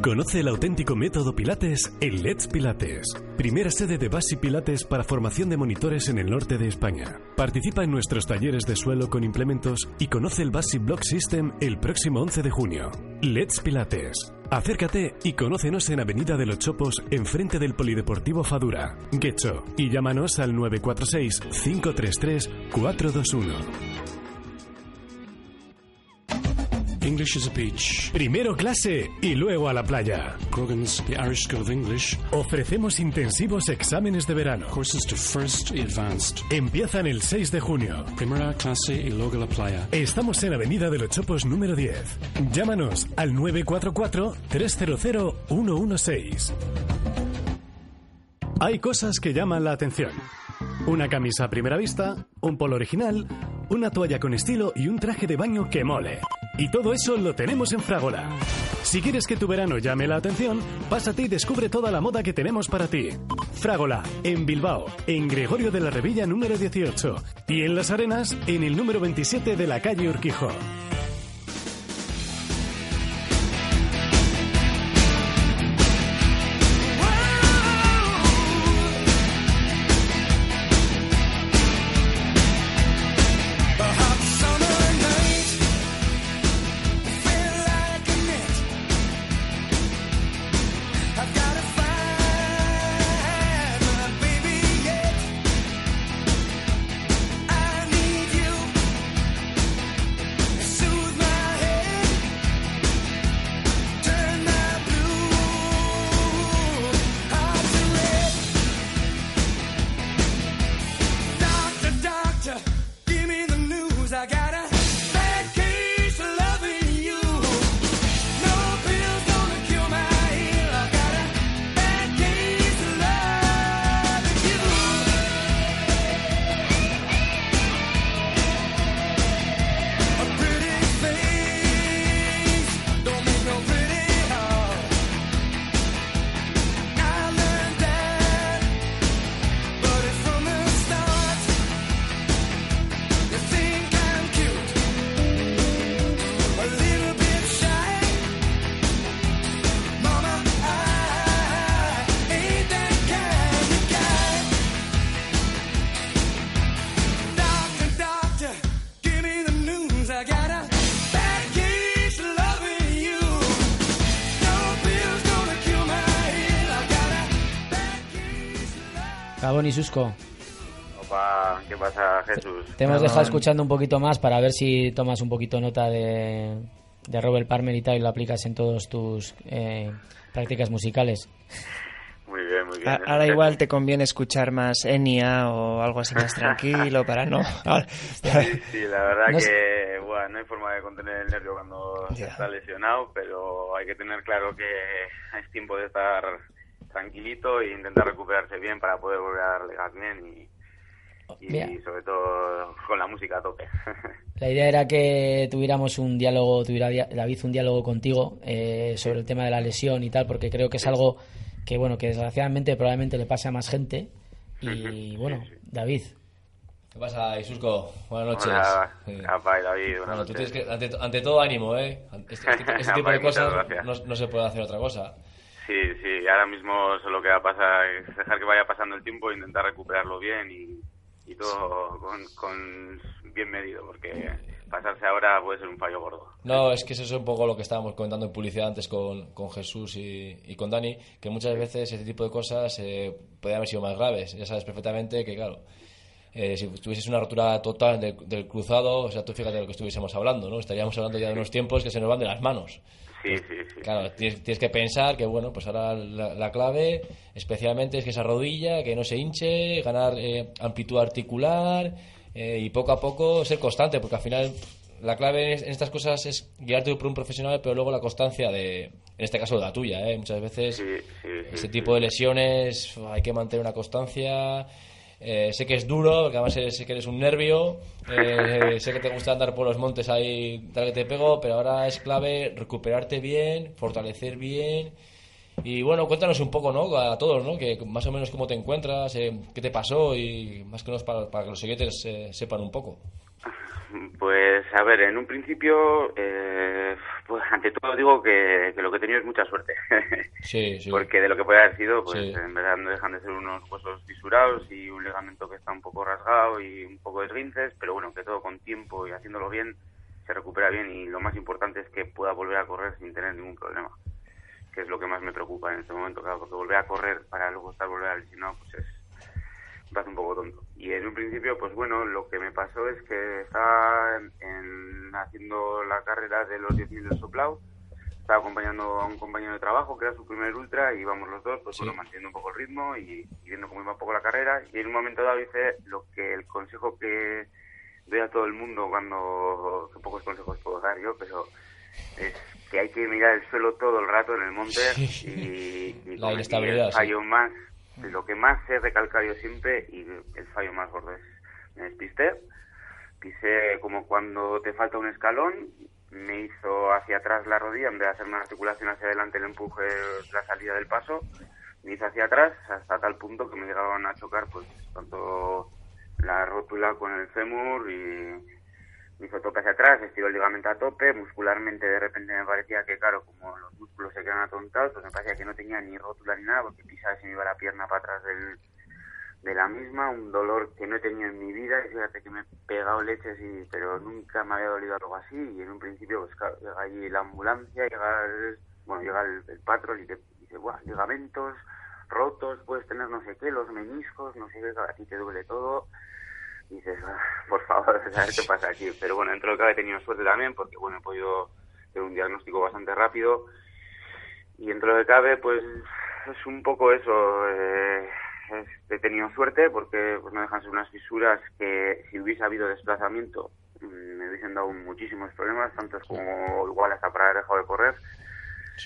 Conoce el auténtico método Pilates en Let's Pilates, primera sede de Basi Pilates para formación de monitores en el norte de España. Participa en nuestros talleres de suelo con implementos y conoce el Basi Block System el próximo 11 de junio. Let's Pilates. Acércate y conócenos en Avenida de los Chopos, enfrente del Polideportivo Fadura, Guecho, y llámanos al 946 533 421. English is a beach. Primero clase y luego a la playa. Grogan's, the Irish School of English. Ofrecemos intensivos exámenes de verano. Courses to first y advanced. Empiezan el 6 de junio. Primera clase y luego la playa. Estamos en Avenida de los Chopos número 10. Llámanos al 944-300-116. Hay cosas que llaman la atención. Una camisa a primera vista, un polo original, una toalla con estilo y un traje de baño que mole. Y todo eso lo tenemos en Fragola. Si quieres que tu verano llame la atención, pásate y descubre toda la moda que tenemos para ti. Fragola, en Bilbao, en Gregorio de la Revilla número 18 y en Las Arenas, en el número 27 de la calle Urquijo. Gabón y Susco. Opa, ¿qué pasa, Jesús? Te hemos dejado escuchando un poquito más para ver si tomas un poquito nota de, de Robert Palmer y tal y lo aplicas en todas tus eh, prácticas musicales. Muy bien, muy bien. A- Ahora igual te conviene escuchar más Enya o algo así más tranquilo para no... Sí, sí, la verdad No es- que bueno, no hay forma de contener el nervio cuando se está lesionado, pero hay que tener claro que es tiempo de estar tranquilito e intentar recuperarse bien para poder volver a darle gas bien y, y Mira. sobre todo con la música a tope. La idea era que tuviéramos un diálogo, tuviera David un diálogo contigo eh, sobre el tema de la lesión y tal, porque creo que es algo que, bueno, que desgraciadamente probablemente le pase a más gente. Y bueno, David, ¿Qué pasa, Isusco? Buenas noches. Hola, David, buenas Bueno, tú noches. tienes que, ante, ante todo, ánimo, ¿eh? Este, este- este tipo de cosas no se puede hacer otra cosa. Ahora mismo solo queda pasar, es dejar que vaya pasando el tiempo e intentar recuperarlo bien y, y todo con, con bien medido, porque pasarse ahora puede ser un fallo gordo. No, es que eso es un poco lo que estábamos comentando en publicidad antes con, con Jesús y, y con Dani, que muchas veces este tipo de cosas eh, podrían haber sido más graves. Ya sabes perfectamente que, claro, eh, si tuvieses una rotura total del, del cruzado, o sea, tú fíjate de lo que estuviésemos hablando, ¿no? Estaríamos hablando ya de unos tiempos que se nos van de las manos. Sí, sí, sí. Claro, tienes, tienes que pensar que, bueno, pues ahora la, la clave especialmente es que esa rodilla, que no se hinche, ganar eh, amplitud articular eh, y poco a poco ser constante, porque al final la clave en, estas cosas es guiarte por un profesional, pero luego la constancia de, en este caso, de la tuya, ¿eh? Muchas veces este tipo de lesiones hay que mantener una constancia. Eh, sé que es duro, porque además sé, sé que eres un nervio, eh, sé que te gusta andar por los montes ahí, tal que te pego, pero ahora es clave recuperarte bien, fortalecer bien. Y bueno, cuéntanos un poco, ¿no? A todos, ¿no? Que más o menos cómo te encuentras, eh, qué te pasó y más que menos para, para que los siguientes eh, sepan un poco. Pues a ver, en un principio, eh, pues ante todo digo que, que lo que he tenido es mucha suerte. Sí, sí. Porque de lo que puede haber sido, pues Sí. en verdad no dejan de ser unos huesos fisurados y un ligamento que está un poco rasgado y un poco de esguinces, pero bueno, que todo con tiempo y haciéndolo bien se recupera bien y lo más importante es que pueda volver a correr sin tener ningún problema, que es lo que más me preocupa en este momento, claro, porque volver a correr para luego estar volver a lesionado, pues es parece un poco tonto. Y en un principio, pues bueno, lo que me pasó es que estaba en- en- haciendo la carrera de los 10.000 del soplao, estaba acompañando a un compañero de trabajo que era su primer ultra y íbamos los dos, pues bueno, manteniendo un poco el ritmo y, y viendo cómo iba un poco la carrera. Y en un momento dado hice lo que el consejo que doy a todo el mundo cuando, que pocos consejos puedo dar yo, pero es que hay que mirar el suelo todo el rato en el monte y, y La inestabilidad, el sí. fallo más, lo que más he recalcado yo siempre y el fallo más gordo es me despisté, pisé como cuando te falta un escalón, me hizo hacia atrás la rodilla, en vez de hacer una articulación hacia adelante el empuje, la salida del paso, me hizo hacia atrás hasta tal punto que me llegaban a chocar pues tanto la rótula con el fémur y hizo tope hacia atrás, estiró el ligamento a tope, muscularmente de repente me parecía que, claro, como los músculos se quedan atontados, pues me parecía que no tenía ni rótula ni nada, porque pisaba se me iba la pierna para atrás del, de la misma, un dolor que no he tenido en mi vida, y fíjate que me he pegado leches, y, pero nunca me había dolido algo así, y en un principio, pues llega allí la ambulancia, llega el, bueno, llega el, el patrón y te dice, Buah, ligamentos rotos, puedes tener no sé qué, los meniscos, no sé qué, a ti te duele todo, y dices, "Ah, por favor, ¿sabes qué pasa aquí? Pero bueno, dentro de lo que cabe he tenido suerte también, porque bueno, he podido tener un diagnóstico bastante rápido, y dentro de lo que cabe, pues es un poco eso, eh, he tenido suerte porque pues, no dejan ser unas fisuras que si hubiese habido desplazamiento mm, me hubiesen dado muchísimos problemas, tantos como igual hasta para haber dejado de correr.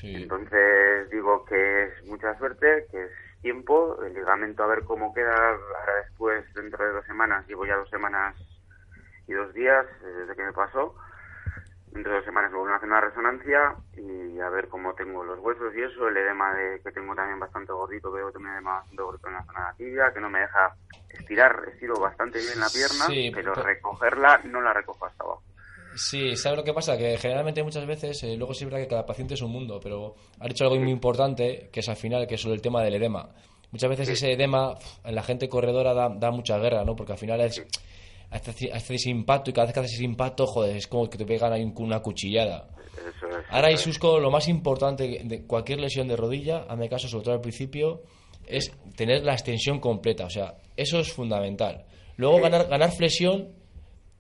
Entonces digo que es mucha suerte, que es tiempo, el ligamento a ver cómo queda ahora después, dentro de dos semanas, llevo ya dos semanas y dos días eh, desde que me pasó. Dentro de dos semanas me vuelven a hacer una resonancia y a ver cómo tengo los huesos y eso, el edema de, que tengo también bastante gordito, veo que me edema bastante gordito en la zona de tibia, que no me deja estirar, estiro bastante bien la pierna, Sí, pero- recogerla no la recojo hasta abajo. Sí, ¿sabes lo que pasa? Que generalmente muchas veces, eh, luego sí es verdad que cada paciente es un mundo, pero ha dicho algo muy importante, que es al final, que es sobre el tema del edema. Muchas veces ese edema en la gente corredora da, da mucha guerra, ¿no? Porque al final es, haces, ese impacto y cada vez que haces ese impacto, joder, es como que te pegan ahí un- una cuchillada. Eso es. Ahora, Isusco, lo más importante de cualquier lesión de rodilla, hazme caso, sobre todo al principio, es tener la extensión completa. O sea, eso es fundamental. Luego ganar, ganar flexión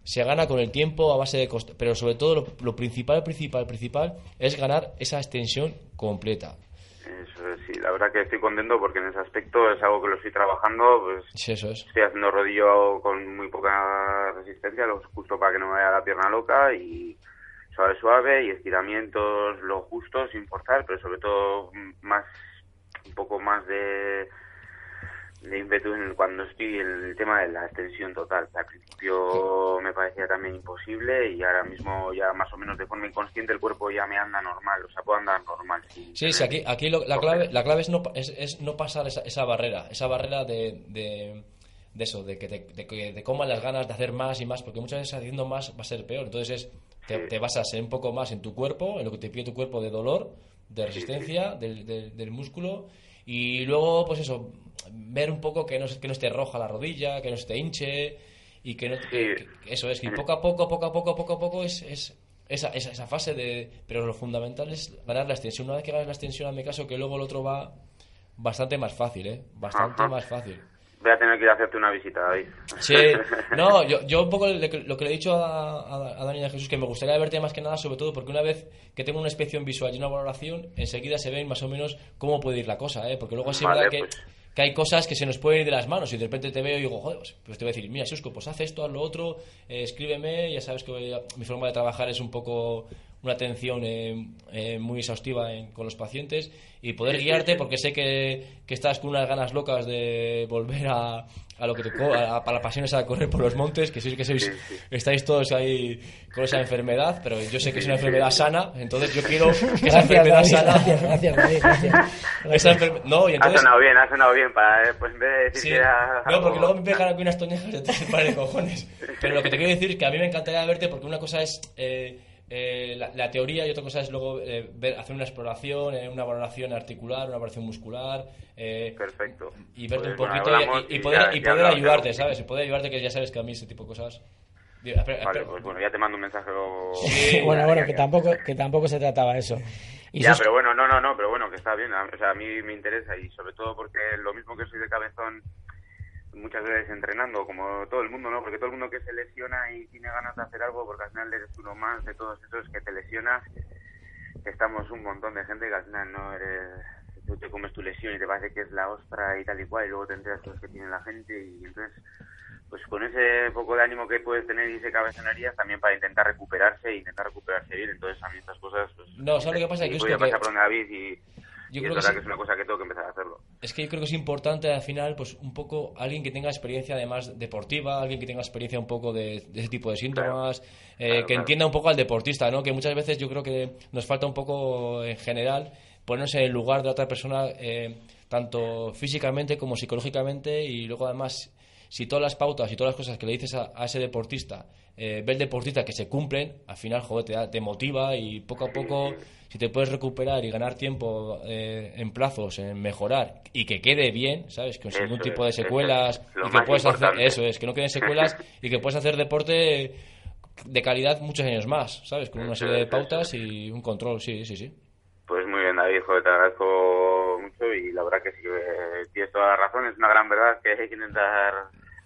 se gana con el tiempo a base de costa, pero sobre todo lo, lo principal, principal, principal es ganar esa extensión completa. Eso es, sí, la verdad que estoy contento porque en ese aspecto es algo que lo estoy trabajando, pues Sí, eso es. estoy haciendo rodillo con muy poca resistencia, lo justo para que no me vaya la pierna loca y suave suave y estiramientos lo justo sin forzar, pero sobre todo mm, más un poco más de de ímpetu en cuando estoy en el tema de la extensión total. Al principio me parecía también imposible y ahora mismo ya más o menos de forma inconsciente el cuerpo ya me anda normal, o sea, puedo andar normal. Sí, sí, aquí, aquí lo- la, clave, la clave es no, es, es no pasar esa, esa barrera, esa barrera de, de, de eso, de que, te, de que te coman las ganas de hacer más y más, porque muchas veces haciendo más va a ser peor. Entonces es, te, te basas un poco más en tu cuerpo, en lo que te pide tu cuerpo de dolor, de resistencia, del, del- del músculo, y luego, pues eso, ver un poco que no, que no esté roja la rodilla, que no esté hinche, y que no... que- que- eso es, que poco a poco, poco a poco, poco a poco es... es esa, esa, esa fase de... Pero lo fundamental es ganar la extensión. Una vez que ganas la extensión, a mi caso, que luego el otro va bastante más fácil, ¿eh? Bastante Ajá. más fácil. Voy a tener que ir a hacerte una visita, David. Sí, no, yo, yo un poco le- lo que le he dicho a, a, a Dani Jesús, que me gustaría verte más que nada, sobre todo porque una vez que tengo una inspección visual y una valoración, enseguida se ven más o menos cómo puede ir la cosa, ¿eh? Porque luego sí es Vale, verdad que, pues. que hay cosas que se nos pueden ir de las manos y de repente te veo y digo, joder, pues, pues te voy a decir, mira, Susco, pues haz esto, haz lo otro, eh, escríbeme, ya sabes que a- mi forma de trabajar es un poco una atención eh, eh, muy exhaustiva en- con los pacientes y poder guiarte porque sé que, que estás con unas ganas locas de volver a, a lo que te a, a la pasión esa de correr por los montes que sois que sois estáis todos ahí con esa enfermedad pero yo sé que es una enfermedad sana entonces yo quiero que esa Gracias, enfermedad sana gracias, gracias, gracias. enferme- no y Ha entonces sonado bien, ha sonado bien, para, eh, pues en vez de decir Sí. que era No, porque luego me pegan aquí unas toñejas de tres pares de cojones. Pero lo que te quiero decir es que a mí me encantaría verte porque una cosa es eh, eh, la, la teoría y otra cosa es luego eh, ver, hacer una exploración, eh, una valoración articular, una valoración muscular. eh, Perfecto. Y verte Pues, un poquito y- hablamos y, y y poder, ya- y poder ayudarte, ya. ¿sabes? Y poder ayudarte que ya sabes que a mí ese tipo de cosas... Digo, espera, Vale, espera. pues bueno, ya te mando un mensaje luego. bueno, bueno, que tampoco, que tampoco se trataba eso. Y Ya, sos- pero bueno, no, no, no, pero bueno, que está bien. O sea, a mí me interesa y sobre todo porque lo mismo que soy de cabezón muchas veces entrenando, como todo el mundo, ¿no? Porque todo el mundo que se lesiona y tiene ganas de hacer algo, porque al final eres uno más de todos esos que te lesionas, estamos un montón de gente que al final no eres... Tú te comes tu lesión y te parece que es la ostra y tal y cual, y luego te enteras todo lo que tiene la gente y entonces pues con ese poco de ánimo que puedes tener y ese cabezonerías también para intentar recuperarse e intentar recuperarse bien. Entonces a mí estas cosas pues No, ¿sabes lo que pasa? Que es pasar por David y, Yo y creo es que verdad sí. que es una cosa que tengo que empezar a hacerlo. Es que yo creo que es importante al final, pues un poco alguien que tenga experiencia además deportiva, alguien que tenga experiencia un poco de, de ese tipo de síntomas, eh, claro, que claro. entienda un poco al deportista, ¿no? Que muchas veces yo creo que nos falta un poco en general ponernos en el lugar de otra persona, eh, tanto físicamente como psicológicamente, y luego además si todas las pautas y todas las cosas que le dices a, a ese deportista, eh, ve el deportista que se cumplen, al final, joder, te, da- te motiva y poco a poco, si te puedes recuperar y ganar tiempo eh, en plazos, en mejorar y que quede bien, ¿sabes? Eso ningún tipo de secuelas es y que puedes hacer, eso es, que no queden secuelas y que puedes hacer deporte de calidad muchos años más, ¿sabes? Con una serie de pautas y un control, sí, sí, sí. Pues muy bien, David, joder, te agradezco mucho y la verdad que sí que tienes toda la razón. Es una gran verdad que hay que intentar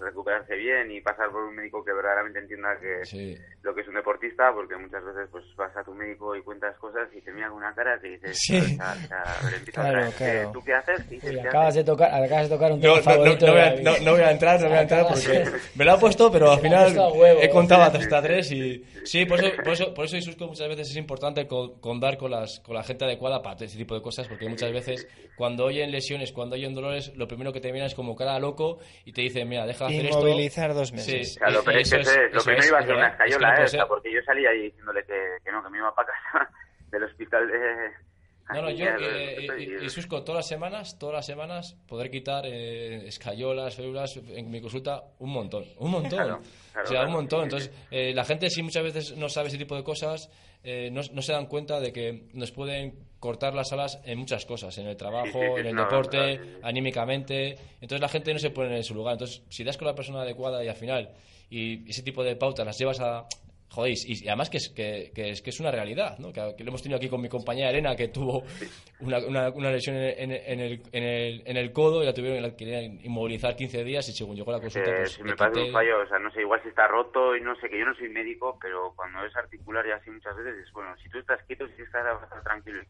recuperarse bien y pasar por un médico que verdaderamente entienda que Sí. lo que es un deportista, porque muchas veces pues vas a tu médico y cuentas cosas y te mira con una cara que dices, Sí. "O sea, o sea, a Claro, claro. "Eh, ¿tú qué haces? Y dices, Uy, "¿Qué acabas haces?". de tocar, acabas de tocar un tema No, no, no, favorito no voy a, no- no voy a entrar, no voy a entrar porque me lo ha puesto, pero al final huevo. he contado hasta tres y sí, por eso, por eso, por eso Isusco muchas veces es importante con, contar con las con la gente adecuada para ese tipo de cosas, porque muchas veces cuando oyen lesiones, cuando oyen dolores, lo primero que te viene es como cara a loco y te dicen, mira, deja hacer esto. Inmovilizar dos meses. Sí, O sea, lo, es que lo que no iba a es ser una es que escayola, no ¿eh? ser. porque yo salí ahí diciéndole que, que no, que me iba para casa del hospital de... No, no, yo, eh, eh, y, y Susco, todas las semanas, todas las semanas, poder quitar eh, escayolas, férulas en mi consulta, un montón, un montón. Claro, claro, o sea, claro. un montón. Entonces, eh, la gente si muchas veces no sabe ese tipo de cosas, eh, no, no se dan cuenta de que nos pueden cortar las alas en muchas cosas, en el trabajo, Sí, sí, sí, en el no, deporte, anímicamente. Entonces la gente no se pone en su lugar. Entonces, si das con la persona adecuada y al final, y ese tipo de pautas las llevas a Joder, y, y además que es, que, que es que es una realidad, ¿no? Que, que lo hemos tenido aquí con mi compañera Elena, que tuvo una, una, una lesión en, en- en el, en, el, en el codo y la tuvieron la querían inmovilizar 15 días y según llegó la consulta, Eh, pues si me parece un fallo, o sea, no sé, igual si está roto y no sé, que yo no soy médico, pero cuando es articular y así muchas veces es bueno, si tú estás quieto, si estás tranquilo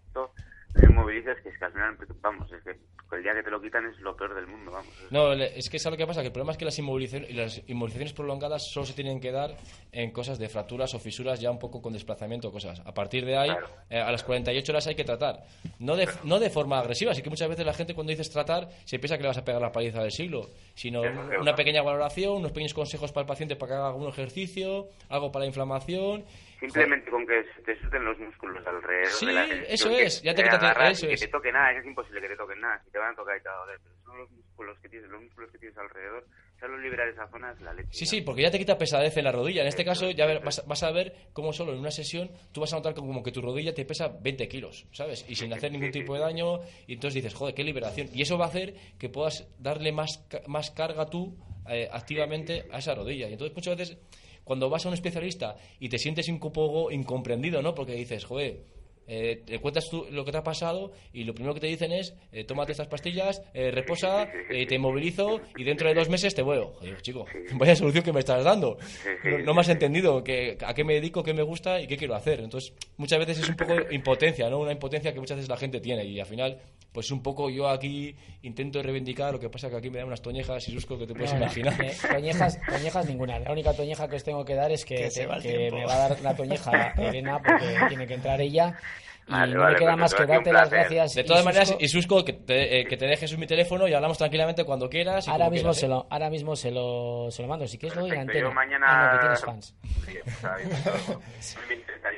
inmovilizas, que es que al final, vamos, es que el día que te lo quitan es lo peor del mundo, vamos. No, es que es lo que pasa, que el problema es que las inmovilizaciones, las inmovilizaciones prolongadas solo se tienen que dar en cosas de fracturas o fisuras ya un poco con desplazamiento o cosas. A partir de ahí, eh, a las 48 horas hay que tratar. No de, no de forma agresiva, así que muchas veces la gente cuando dices tratar se piensa que le vas a pegar la paliza del siglo, sino una pequeña valoración, unos pequeños consejos para el paciente para que haga algún ejercicio, algo para la inflamación. Simplemente con que se te suelten los músculos alrededor Sí, de la ejecución, eso es, ya te te quítate- eso que es. te toque nada, es imposible que te toquen nada, si te van a tocar y te va a doler, pero son los músculos que tienes, los músculos que tienes alrededor, solo liberar esa zona es la leche. Sí, sí, porque ya te quita pesadez en la rodilla. En este caso ya ver- vas, vas a ver cómo solo en una sesión tú vas a notar como que tu rodilla te pesa 20 kilos, ¿sabes? Y sin hacer ningún tipo de daño. Y entonces dices, joder, qué liberación. Y eso va a hacer que puedas darle más, más carga tú eh, activamente a esa rodilla. Y entonces muchas veces cuando vas a un especialista y te sientes un poco incomprendido, ¿no? Porque dices, joder, eh, te cuentas tú lo que te ha pasado y lo primero que te dicen es, eh, tómate estas pastillas, eh, reposa, eh, te inmovilizo y dentro de dos meses te vuelo. Joder, chico, vaya solución que me estás dando. No, no me has entendido que, a qué me dedico, qué me gusta y qué quiero hacer. Entonces, muchas veces es un poco impotencia, ¿no? Una impotencia que muchas veces la gente tiene y al final, pues un poco yo aquí intento reivindicar, lo que pasa que aquí me dan unas toñejas y susco que te puedes No, imaginar. eh, toñejas, toñejas ninguna. La única toñeja que os tengo que dar es que, Que te- va que me va a dar la toñeja Elena porque tiene que entrar ella. Y Vale, no vale, me queda más que darte las gracias. De todas Isusco. maneras, y Susco, que te, eh, que te dejes mi teléfono y hablamos tranquilamente cuando quieras. y ahora mismo, quieras, se ¿eh? lo, ahora mismo se lo, se lo mando. Si quieres, lo doy en antena. yo mañana... Ah, no, que tienes fans. Sí, está bien.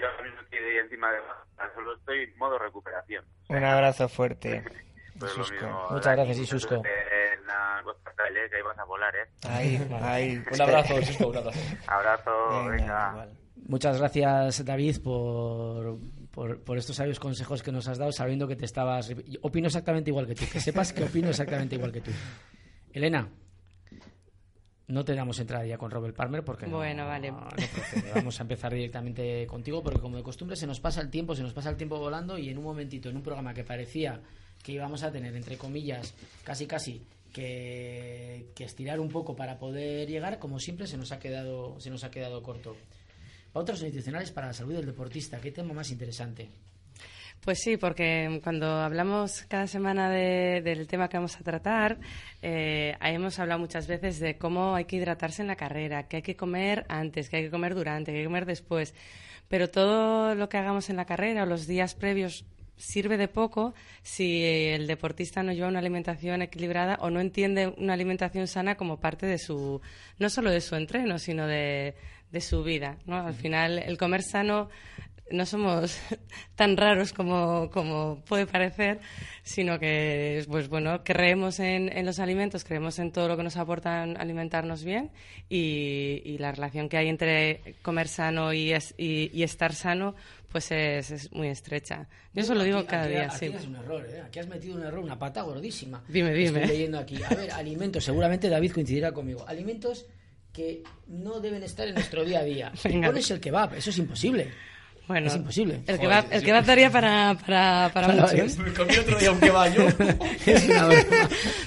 Yo encima de solo estoy en modo recuperación. Un abrazo fuerte. Pues mismo, Muchas gracias, Isusco. En la Costa del que ahí vas a volar, ¿eh? Ahí, ahí. Un abrazo, Susco, un abrazo. Abrazo, venga. Muchas gracias, David, por, por, por estos sabios consejos que nos has dado, sabiendo que te estabas. yo Opino exactamente igual que tú. Que sepas que opino exactamente igual que tú. Elena, no te damos entrada ya con Robert Palmer porque no- Bueno, vale. no procede. Vamos a empezar directamente contigo porque, como de costumbre, se nos pasa el tiempo, se nos pasa el tiempo volando y en un momentito, en un programa que parecía que íbamos a tener, entre comillas, casi casi que, que estirar un poco para poder llegar, como siempre, se nos ha quedado, se nos ha quedado corto. Pautas nutricionales para la salud del deportista. ¿Qué tema más interesante? Pues sí, porque cuando hablamos cada semana de- del tema que vamos a tratar, eh, hemos hablado muchas veces de cómo hay que hidratarse en la carrera, que hay que comer antes, que hay que comer durante, que hay que comer después. Pero todo lo que hagamos en la carrera o los días previos sirve de poco si el deportista no lleva una alimentación equilibrada o no entiende una alimentación sana como parte de su, no solo de su entreno, sino de, de su vida. ¿no? Al final, el comer sano no somos tan raros como, como puede parecer, sino que, pues bueno, creemos en, en los alimentos, creemos en todo lo que nos aportan alimentarnos bien y, y la relación que hay entre comer sano y, es- y, y estar sano, pues es, es muy estrecha. Yo eso lo digo Aquí- cada aquí- día, aquí sí. es un error, ¿eh? Aquí has metido un error, una pata gordísima. Dime, dime. Estoy leyendo aquí. A ver, alimentos, seguramente David coincidirá conmigo. Alimentos que no deben estar en nuestro día a día. Venga. Pones el kebab, eso es imposible. Bueno, es imposible. El que va, el va daría para, para, para Para- mucho. ¿eh? Me comí otro día un kebab yo. Es una.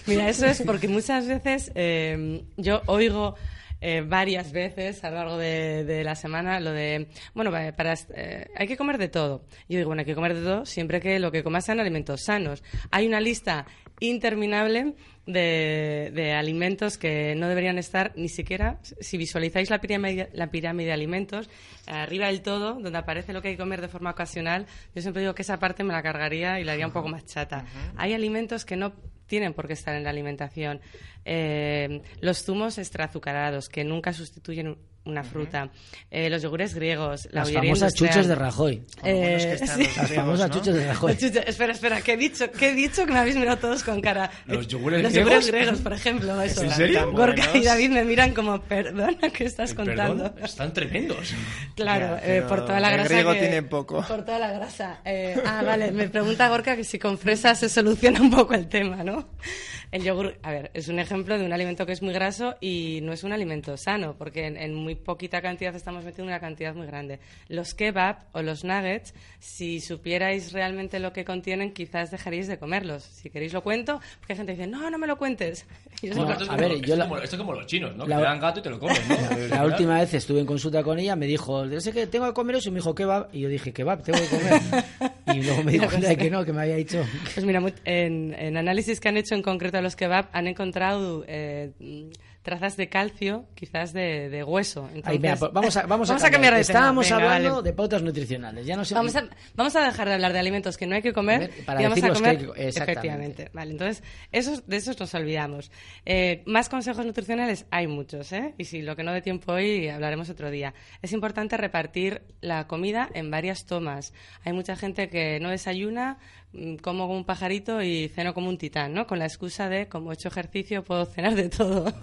Mira, eso es porque muchas veces eh, yo oigo eh, varias veces a lo largo de, de la semana lo de, bueno, para, eh, hay que comer de todo. Yo digo, bueno, hay que comer de todo siempre que lo que comas sean alimentos sanos. Hay una lista interminable de, de alimentos que no deberían estar ni siquiera, si visualizáis la pirámide, la pirámide de alimentos, arriba del todo, donde aparece lo que hay que comer de forma ocasional, yo siempre digo que esa parte me la cargaría y la haría un poco más chata. Hay alimentos que no tienen por qué estar en la alimentación. Eh, los zumos extraazucarados, que nunca sustituyen una fruta. Eh, los yogures griegos. La Las famosas industrial. chuches de Rajoy. Eh, Lo bueno es que están sí. los Las famosas ¿no? chuches de Rajoy. Chuches- espera, espera, ¿qué he dicho? ¿Qué he dicho? Que me habéis mirado todos con cara. ¿Los yogures Los griegos? yogures griegos, por ejemplo. Eso. ¿En serio? Gorka y. David me miran como, perdona, ¿qué estás contando? Perdón, están tremendos. Claro, Ya, eh, por toda la grasa griego que... tienen poco. Por toda la grasa. Eh, ah, vale, me pregunta Gorka que si con fresas se soluciona un poco el tema, ¿no? El yogur, a ver, es un ejemplo de un alimento que es muy graso y no es un alimento sano, porque en, en muy poquita cantidad estamos metiendo una cantidad muy grande. Los kebab o los nuggets, si supierais realmente lo que contienen, quizás dejaríais de comerlos. Si queréis lo cuento, porque hay gente que dice, no, no me lo cuentes. Y yo No, digo, a ver, yo la- Como- esto es como los chinos, ¿no? La- Que te dan gato y te lo comes, ¿no? La última vez estuve en consulta con ella, me dijo, yo sé que tengo que comer eso, y me dijo kebab, y yo dije, kebab, tengo que comer. y luego me di cuenta pues- de que no, que me había dicho... Pues mira, en, en análisis que han hecho en concreto a los kebab han encontrado eh, trazas de calcio, quizás de, de hueso. Entonces, Ay, venga, pues vamos a, vamos a cambiar de tema. Estábamos Venga, hablando vale. de pautas nutricionales. Ya no sé... Vamos a, vamos a dejar de hablar de alimentos que no hay que comer para y vamos a comer que efectivamente. Vale, entonces esos, de esos nos olvidamos. Eh, más consejos nutricionales hay muchos, ¿eh? Y si lo que no dé tiempo hoy hablaremos otro día. Es importante repartir la comida en varias tomas. Hay mucha gente que no desayuna, como como un pajarito y ceno como un titán, ¿no? Con la excusa de como he hecho ejercicio puedo cenar de todo.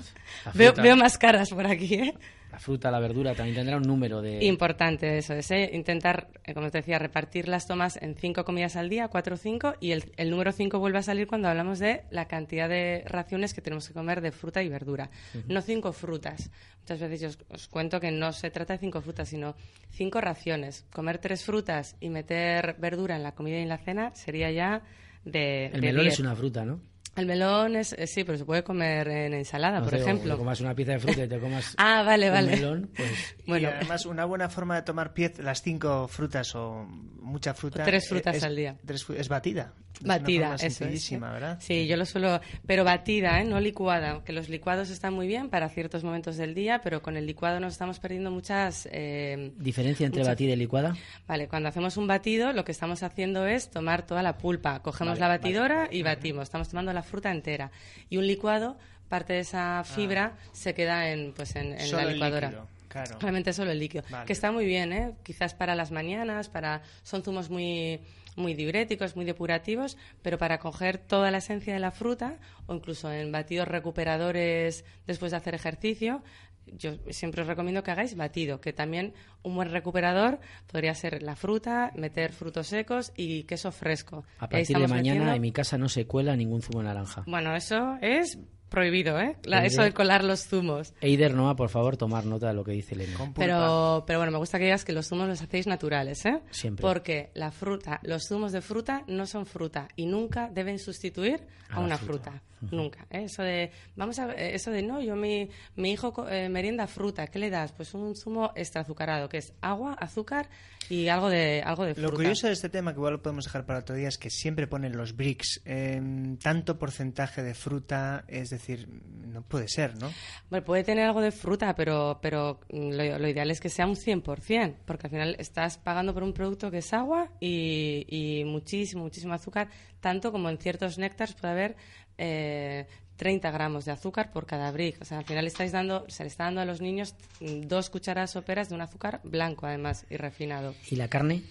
Veo, veo más caras por aquí, ¿eh? La fruta, la verdura, también tendrá un número de... Importante eso, es ¿eh? intentar, eh, como te decía, repartir las tomas en cinco comidas al día, cuatro o cinco, y el, el número cinco vuelve a salir cuando hablamos de la cantidad de raciones que tenemos que comer de fruta y verdura. No cinco frutas. Muchas veces yo os, os cuento que no se trata de cinco frutas, sino cinco raciones. Comer tres frutas y meter verdura en la comida y en la cena sería ya de. El de melón 10. es una fruta, ¿no? El melón es, eh, sí, pero se puede comer en ensalada, No por sé, o ejemplo. que comas una pieza de fruta y te comas Ah, vale, un vale. melón, pues... Bueno. Y además, una buena forma de tomar piez, las cinco frutas o mucha fruta. Tres frutas es, al día. tres es batida. Batida, eso es. ¿eh? ¿verdad? Sí, yo lo suelo, pero batida, ¿eh? no licuada, que los licuados están muy bien para ciertos momentos del día, pero con el licuado nos estamos perdiendo muchas... eh, ¿Diferencia entre muchas- batida y licuada? Vale, cuando hacemos un batido, lo que estamos haciendo es tomar toda la pulpa. Cogemos Vale, la vale. batidora y batimos. Estamos tomando la fruta entera. Y un licuado, parte de esa fibra se queda en, pues en, la el licuadora. líquido, claro. Realmente solo el líquido. Vale. Que está muy bien, ¿eh? Quizás para las mañanas, para son zumos muy muy diuréticos, muy depurativos, pero para coger toda la esencia de la fruta o incluso en batidos recuperadores después de hacer ejercicio, yo siempre os recomiendo que hagáis batido, que también un buen recuperador podría ser la fruta, meter frutos secos y queso fresco. A partir de mañana metiendo- en mi casa no se cuela ningún zumo de naranja. Bueno, eso es prohibido, ¿eh? La- Eider. eso de colar los zumos. Eider, Noa, por favor, tomar nota de lo que dice Elena. Pero, pero bueno, me gusta que digas que los zumos los hacéis naturales, ¿eh? Siempre. Porque la fruta, los zumos de fruta no son fruta y nunca deben sustituir a, una fruta. fruta. Nunca. ¿eh? Eso de, vamos a, eh, eso de no, yo mi, mi hijo co- eh, merienda fruta, ¿qué le das? Pues un zumo extra azucarado, que es agua, azúcar y algo de, algo de fruta. Lo curioso de este tema, que igual lo podemos dejar para otro día, es que siempre ponen los bricks. em, tanto porcentaje de fruta, es decir, no puede ser, ¿no? Bueno, puede tener algo de fruta, pero, pero mm, lo, lo ideal es que sea un 100%, porque al final estás pagando por un producto que es agua y, y muchísimo, muchísimo azúcar, tanto como en ciertos néctares puede haber eh, 30 gramos de azúcar por cada brick. O sea, al final estáis dando, se le está dando a los niños mm, dos cucharadas soperas de un azúcar blanco, además, y refinado. ¿Y la carne?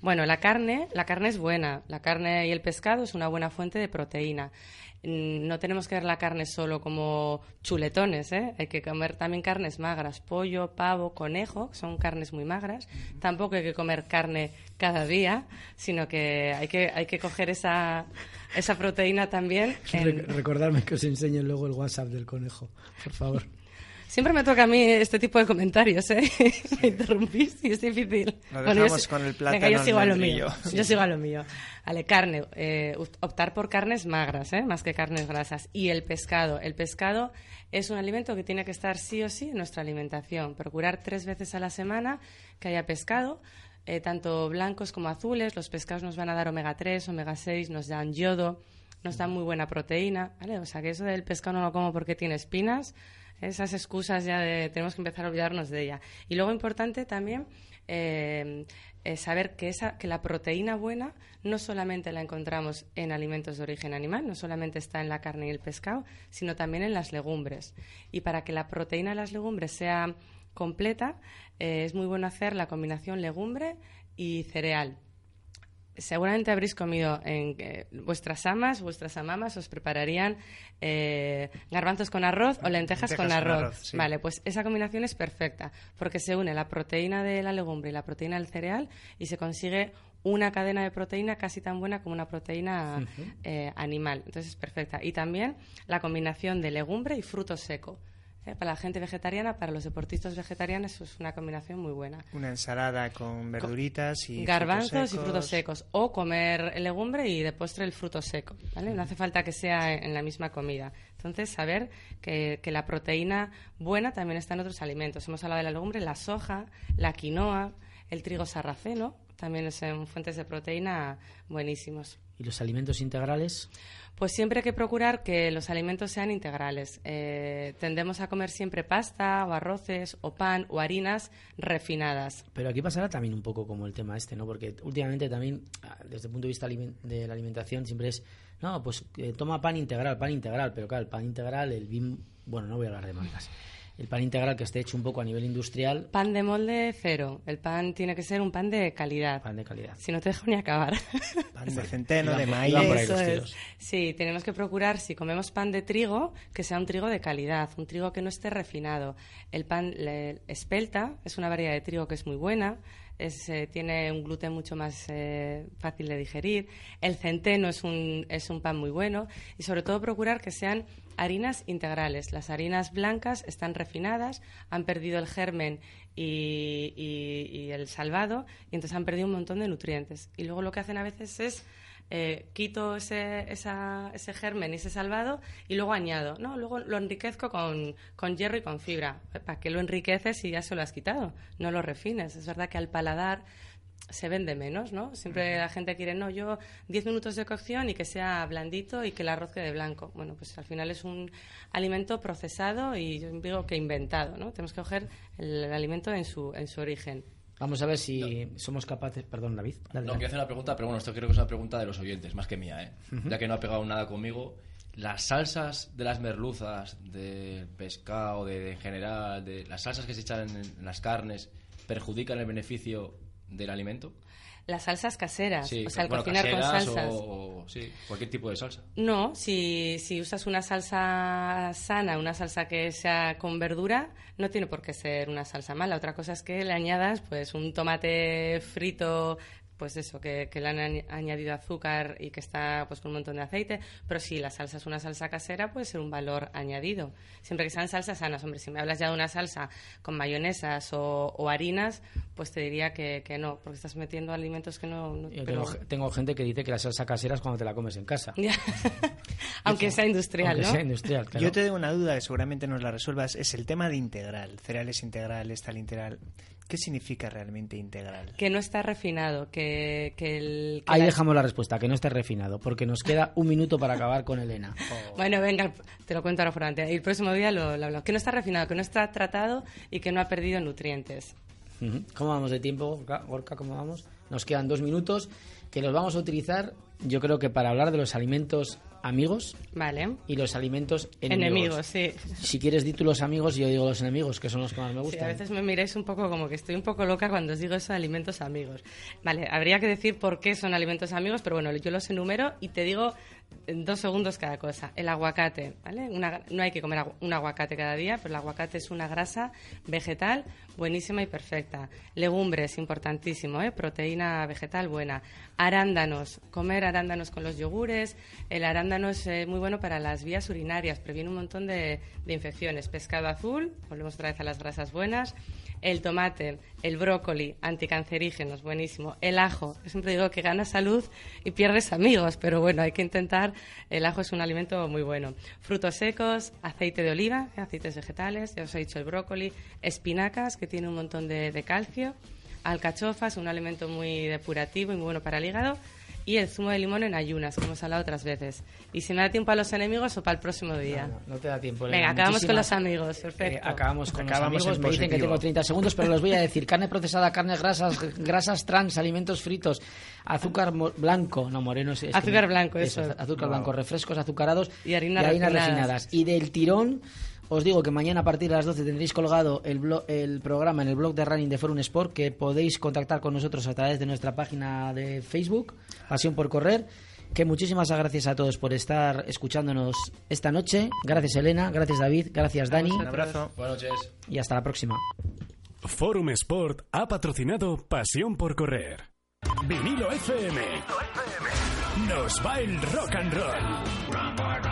Bueno, la carne, la carne es buena. La carne y el pescado es una buena fuente de proteína. Mm, No tenemos que ver la carne solo como chuletones, ¿eh? Hay que comer también carnes magras, pollo, pavo, conejo, que son carnes muy magras. Tampoco hay que comer carne cada día, sino que hay que, hay que coger esa, esa proteína también. en- Re- recordarme que os enseñe luego el WhatsApp del conejo, por favor. Siempre me toca a mí este tipo de comentarios, ¿eh? Me interrumpís y es difícil. Lo dejamos si- con el Venga, yo sigo a lo mío. Yo sigo a lo mío. Vale, carne. eh, optar por carnes magras, ¿eh? Más que carnes grasas. Y el pescado. El pescado es un alimento que tiene que estar sí o sí en nuestra alimentación. Procurar tres veces a la semana que haya pescado. eh, tanto blancos como azules. Los pescados nos van a dar omega 3, omega 6, nos dan yodo, nos dan muy buena proteína. ¿vale? O sea que eso del pescado no lo como porque tiene espinas. Esas excusas ya de tenemos que empezar a olvidarnos de ella. Y luego importante también eh, eh, saber que, esa, que la proteína buena no solamente la encontramos en alimentos de origen animal, no solamente está en la carne y el pescado, sino también en las legumbres. Y para que la proteína de las legumbres sea completa, eh, es muy bueno hacer la combinación legumbre y cereal. Seguramente habréis comido en eh, vuestras amas, vuestras amamas os prepararían eh, garbanzos con arroz o lentejas, Lentejas con con arroz. sí. Vale, pues esa combinación es perfecta porque se une la proteína de la legumbre y la proteína del cereal y se consigue una cadena de proteína casi tan buena como una proteína eh, animal. Entonces es perfecta. Y también la combinación de legumbre y fruto seco. ¿Eh? Para la gente vegetariana, para los deportistas vegetarianos, es una combinación muy buena. Una ensalada con verduritas y Garbanzos y frutos frutos secos. secos. O comer legumbre y de postre el fruto seco. ¿vale? No hace falta que sea en la misma comida. Entonces, saber que, que la proteína buena también está en otros alimentos. Hemos hablado de la legumbre, la soja, la quinoa, el trigo sarraceno. También son fuentes de proteína buenísimos. ¿Y los alimentos integrales? Pues siempre hay que procurar que los alimentos sean integrales. Eh, tendemos a comer siempre pasta o arroces o pan o harinas refinadas. Pero aquí pasará también un poco como el tema este, ¿no? Porque últimamente también, ah, desde el punto de vista de la alimentación, siempre es, no, pues eh, toma pan integral, pan integral, pero claro, el pan integral, el BIM, bueno, no voy a hablar de marcas. El pan integral que esté hecho un poco a nivel industrial, Pan de molde cero. El pan tiene que ser un pan de calidad. pan de calidad. Si no te dejo ni acabar. Pan de centeno, de maíz. iban por ahí Eso los es. tiros. Sí, tenemos que procurar, si comemos pan de trigo, que sea un trigo de calidad, un trigo que no esté refinado. El pan le- espelta es una variedad de trigo que es muy buena, es, eh, tiene un gluten mucho más eh, fácil de digerir. El centeno es un, es un pan muy bueno y sobre todo procurar que sean harinas integrales. Las harinas blancas están refinadas, han perdido el germen y, y- y el salvado y entonces han perdido un montón de nutrientes. Y luego lo que hacen a veces es eh, quito ese, esa- ese germen y ese salvado y luego añado. No, luego lo enriquezco con, con hierro y con fibra. ¿Para qué lo enriqueces si ya se lo has quitado? No lo refines. Es verdad que al paladar se vende menos, ¿no? Siempre la gente quiere, no, yo 10 minutos de cocción y que sea blandito y que el arroz quede blanco. Bueno, pues al final es un alimento procesado y yo digo que inventado, ¿no? Tenemos que coger el, alimento en su, en su origen. Vamos a ver si somos capaces, perdón, David. dale, No, quiero hacer una pregunta, pero bueno, esto creo que es una pregunta de los oyentes, más que mía, ¿eh? Ya que no ha pegado nada conmigo. Las salsas de las merluzas, de pescado, de, de en general, de las salsas que se echan en, en las carnes, ¿perjudican el beneficio del alimento? Las salsas caseras, Sí, o sea, el bueno, cocinar con salsas. O, o- sí, cualquier tipo de salsa. No, si, si usas una salsa sana, una salsa que sea con verdura, no tiene por qué ser una salsa mala. Otra cosa es que le añadas pues un tomate frito, pues eso, que, que le han añ- añadido azúcar y que está pues con un montón de aceite. Pero si la salsa es una salsa casera, puede ser un valor añadido. Siempre que sean salsas sanas. Hombre, si me hablas ya de una salsa con mayonesas o, o harinas, pues te diría que, que no, porque estás metiendo alimentos que no... no- Yo pero- tengo, tengo gente que dice que la salsa casera es cuando te la comes en casa. Aunque sea industrial, Aunque ¿no? sea industrial, claro. Yo te tengo una duda que seguramente nos la resuelvas. Es el tema de integral. Cereales integrales, tal integral. ¿Qué significa realmente integral? que no está refinado, que, que el... que Ahí la- dejamos la respuesta, que no esté refinado, porque nos queda un minuto para acabar con Elena. Bueno, venga, te lo cuento ahora por delante. Y el próximo día lo, lo hablamos. Que no está refinado, que no está tratado y que no ha perdido nutrientes. ¿Cómo vamos de tiempo? Gorka, ¿Cómo vamos? Nos quedan dos minutos que los vamos a utilizar, yo creo que para hablar de los alimentos amigos Vale. y los alimentos enemigos. Enemigos, sí. Si quieres, di tú los amigos y yo digo los enemigos, que son los que más me Sí, gustan. a veces me miráis un poco como que estoy un poco loca cuando os digo eso alimentos amigos. Vale, habría que decir por qué son alimentos amigos, pero bueno, yo los enumero y te digo en dos segundos cada cosa. El aguacate, ¿vale? Una- no hay que comer agu- un aguacate cada día, pero el aguacate es una grasa vegetal buenísima y perfecta. Legumbres, importantísimo, ¿eh? Proteína vegetal buena. Arándanos, comer arándanos con los yogures. El arándano es eh, muy bueno para las vías urinarias, previene un montón de, de infecciones. Pescado azul, volvemos otra vez a las grasas buenas. El tomate, el brócoli, anticancerígenos, buenísimo. El ajo, yo siempre digo que ganas salud y pierdes amigos, pero bueno, hay que intentar. El ajo es un alimento muy bueno. Frutos secos, aceite de oliva, aceites vegetales, ya os he dicho el brócoli, espinacas, que tiene un montón de, de calcio. Alcachofas, un alimento muy depurativo y muy bueno para el hígado. Y el zumo de limón en ayunas, como hemos hablado otras veces. Y si me da tiempo a los enemigos o para el próximo día. No te da tiempo. Venga, Elena. acabamos con los amigos, perfecto. Eh, acabamos con Acabamos los amigos. Me dicen que tengo 30 segundos, pero los voy a decir. Carne procesada, carnes grasas, grasas trans, alimentos fritos, azúcar mo- blanco, no moreno. es- es Azúcar que- blanco, eso. Azúcar Wow. blanco, refrescos azucarados Y harinas refinadas. refinadas. Y del tirón... Os digo que mañana a partir de las 12 tendréis colgado el, blo- el programa en el blog de Running de Forum Sport que podéis contactar con nosotros a través de nuestra página de Facebook, Pasión por Correr. Que muchísimas gracias a todos por estar escuchándonos esta noche. Gracias Elena, gracias David, gracias Dani. Un abrazo. Buenas noches. Y hasta la próxima. Forum Sport ha patrocinado Pasión por Correr. Vinilo FM. Nos va el rock and roll.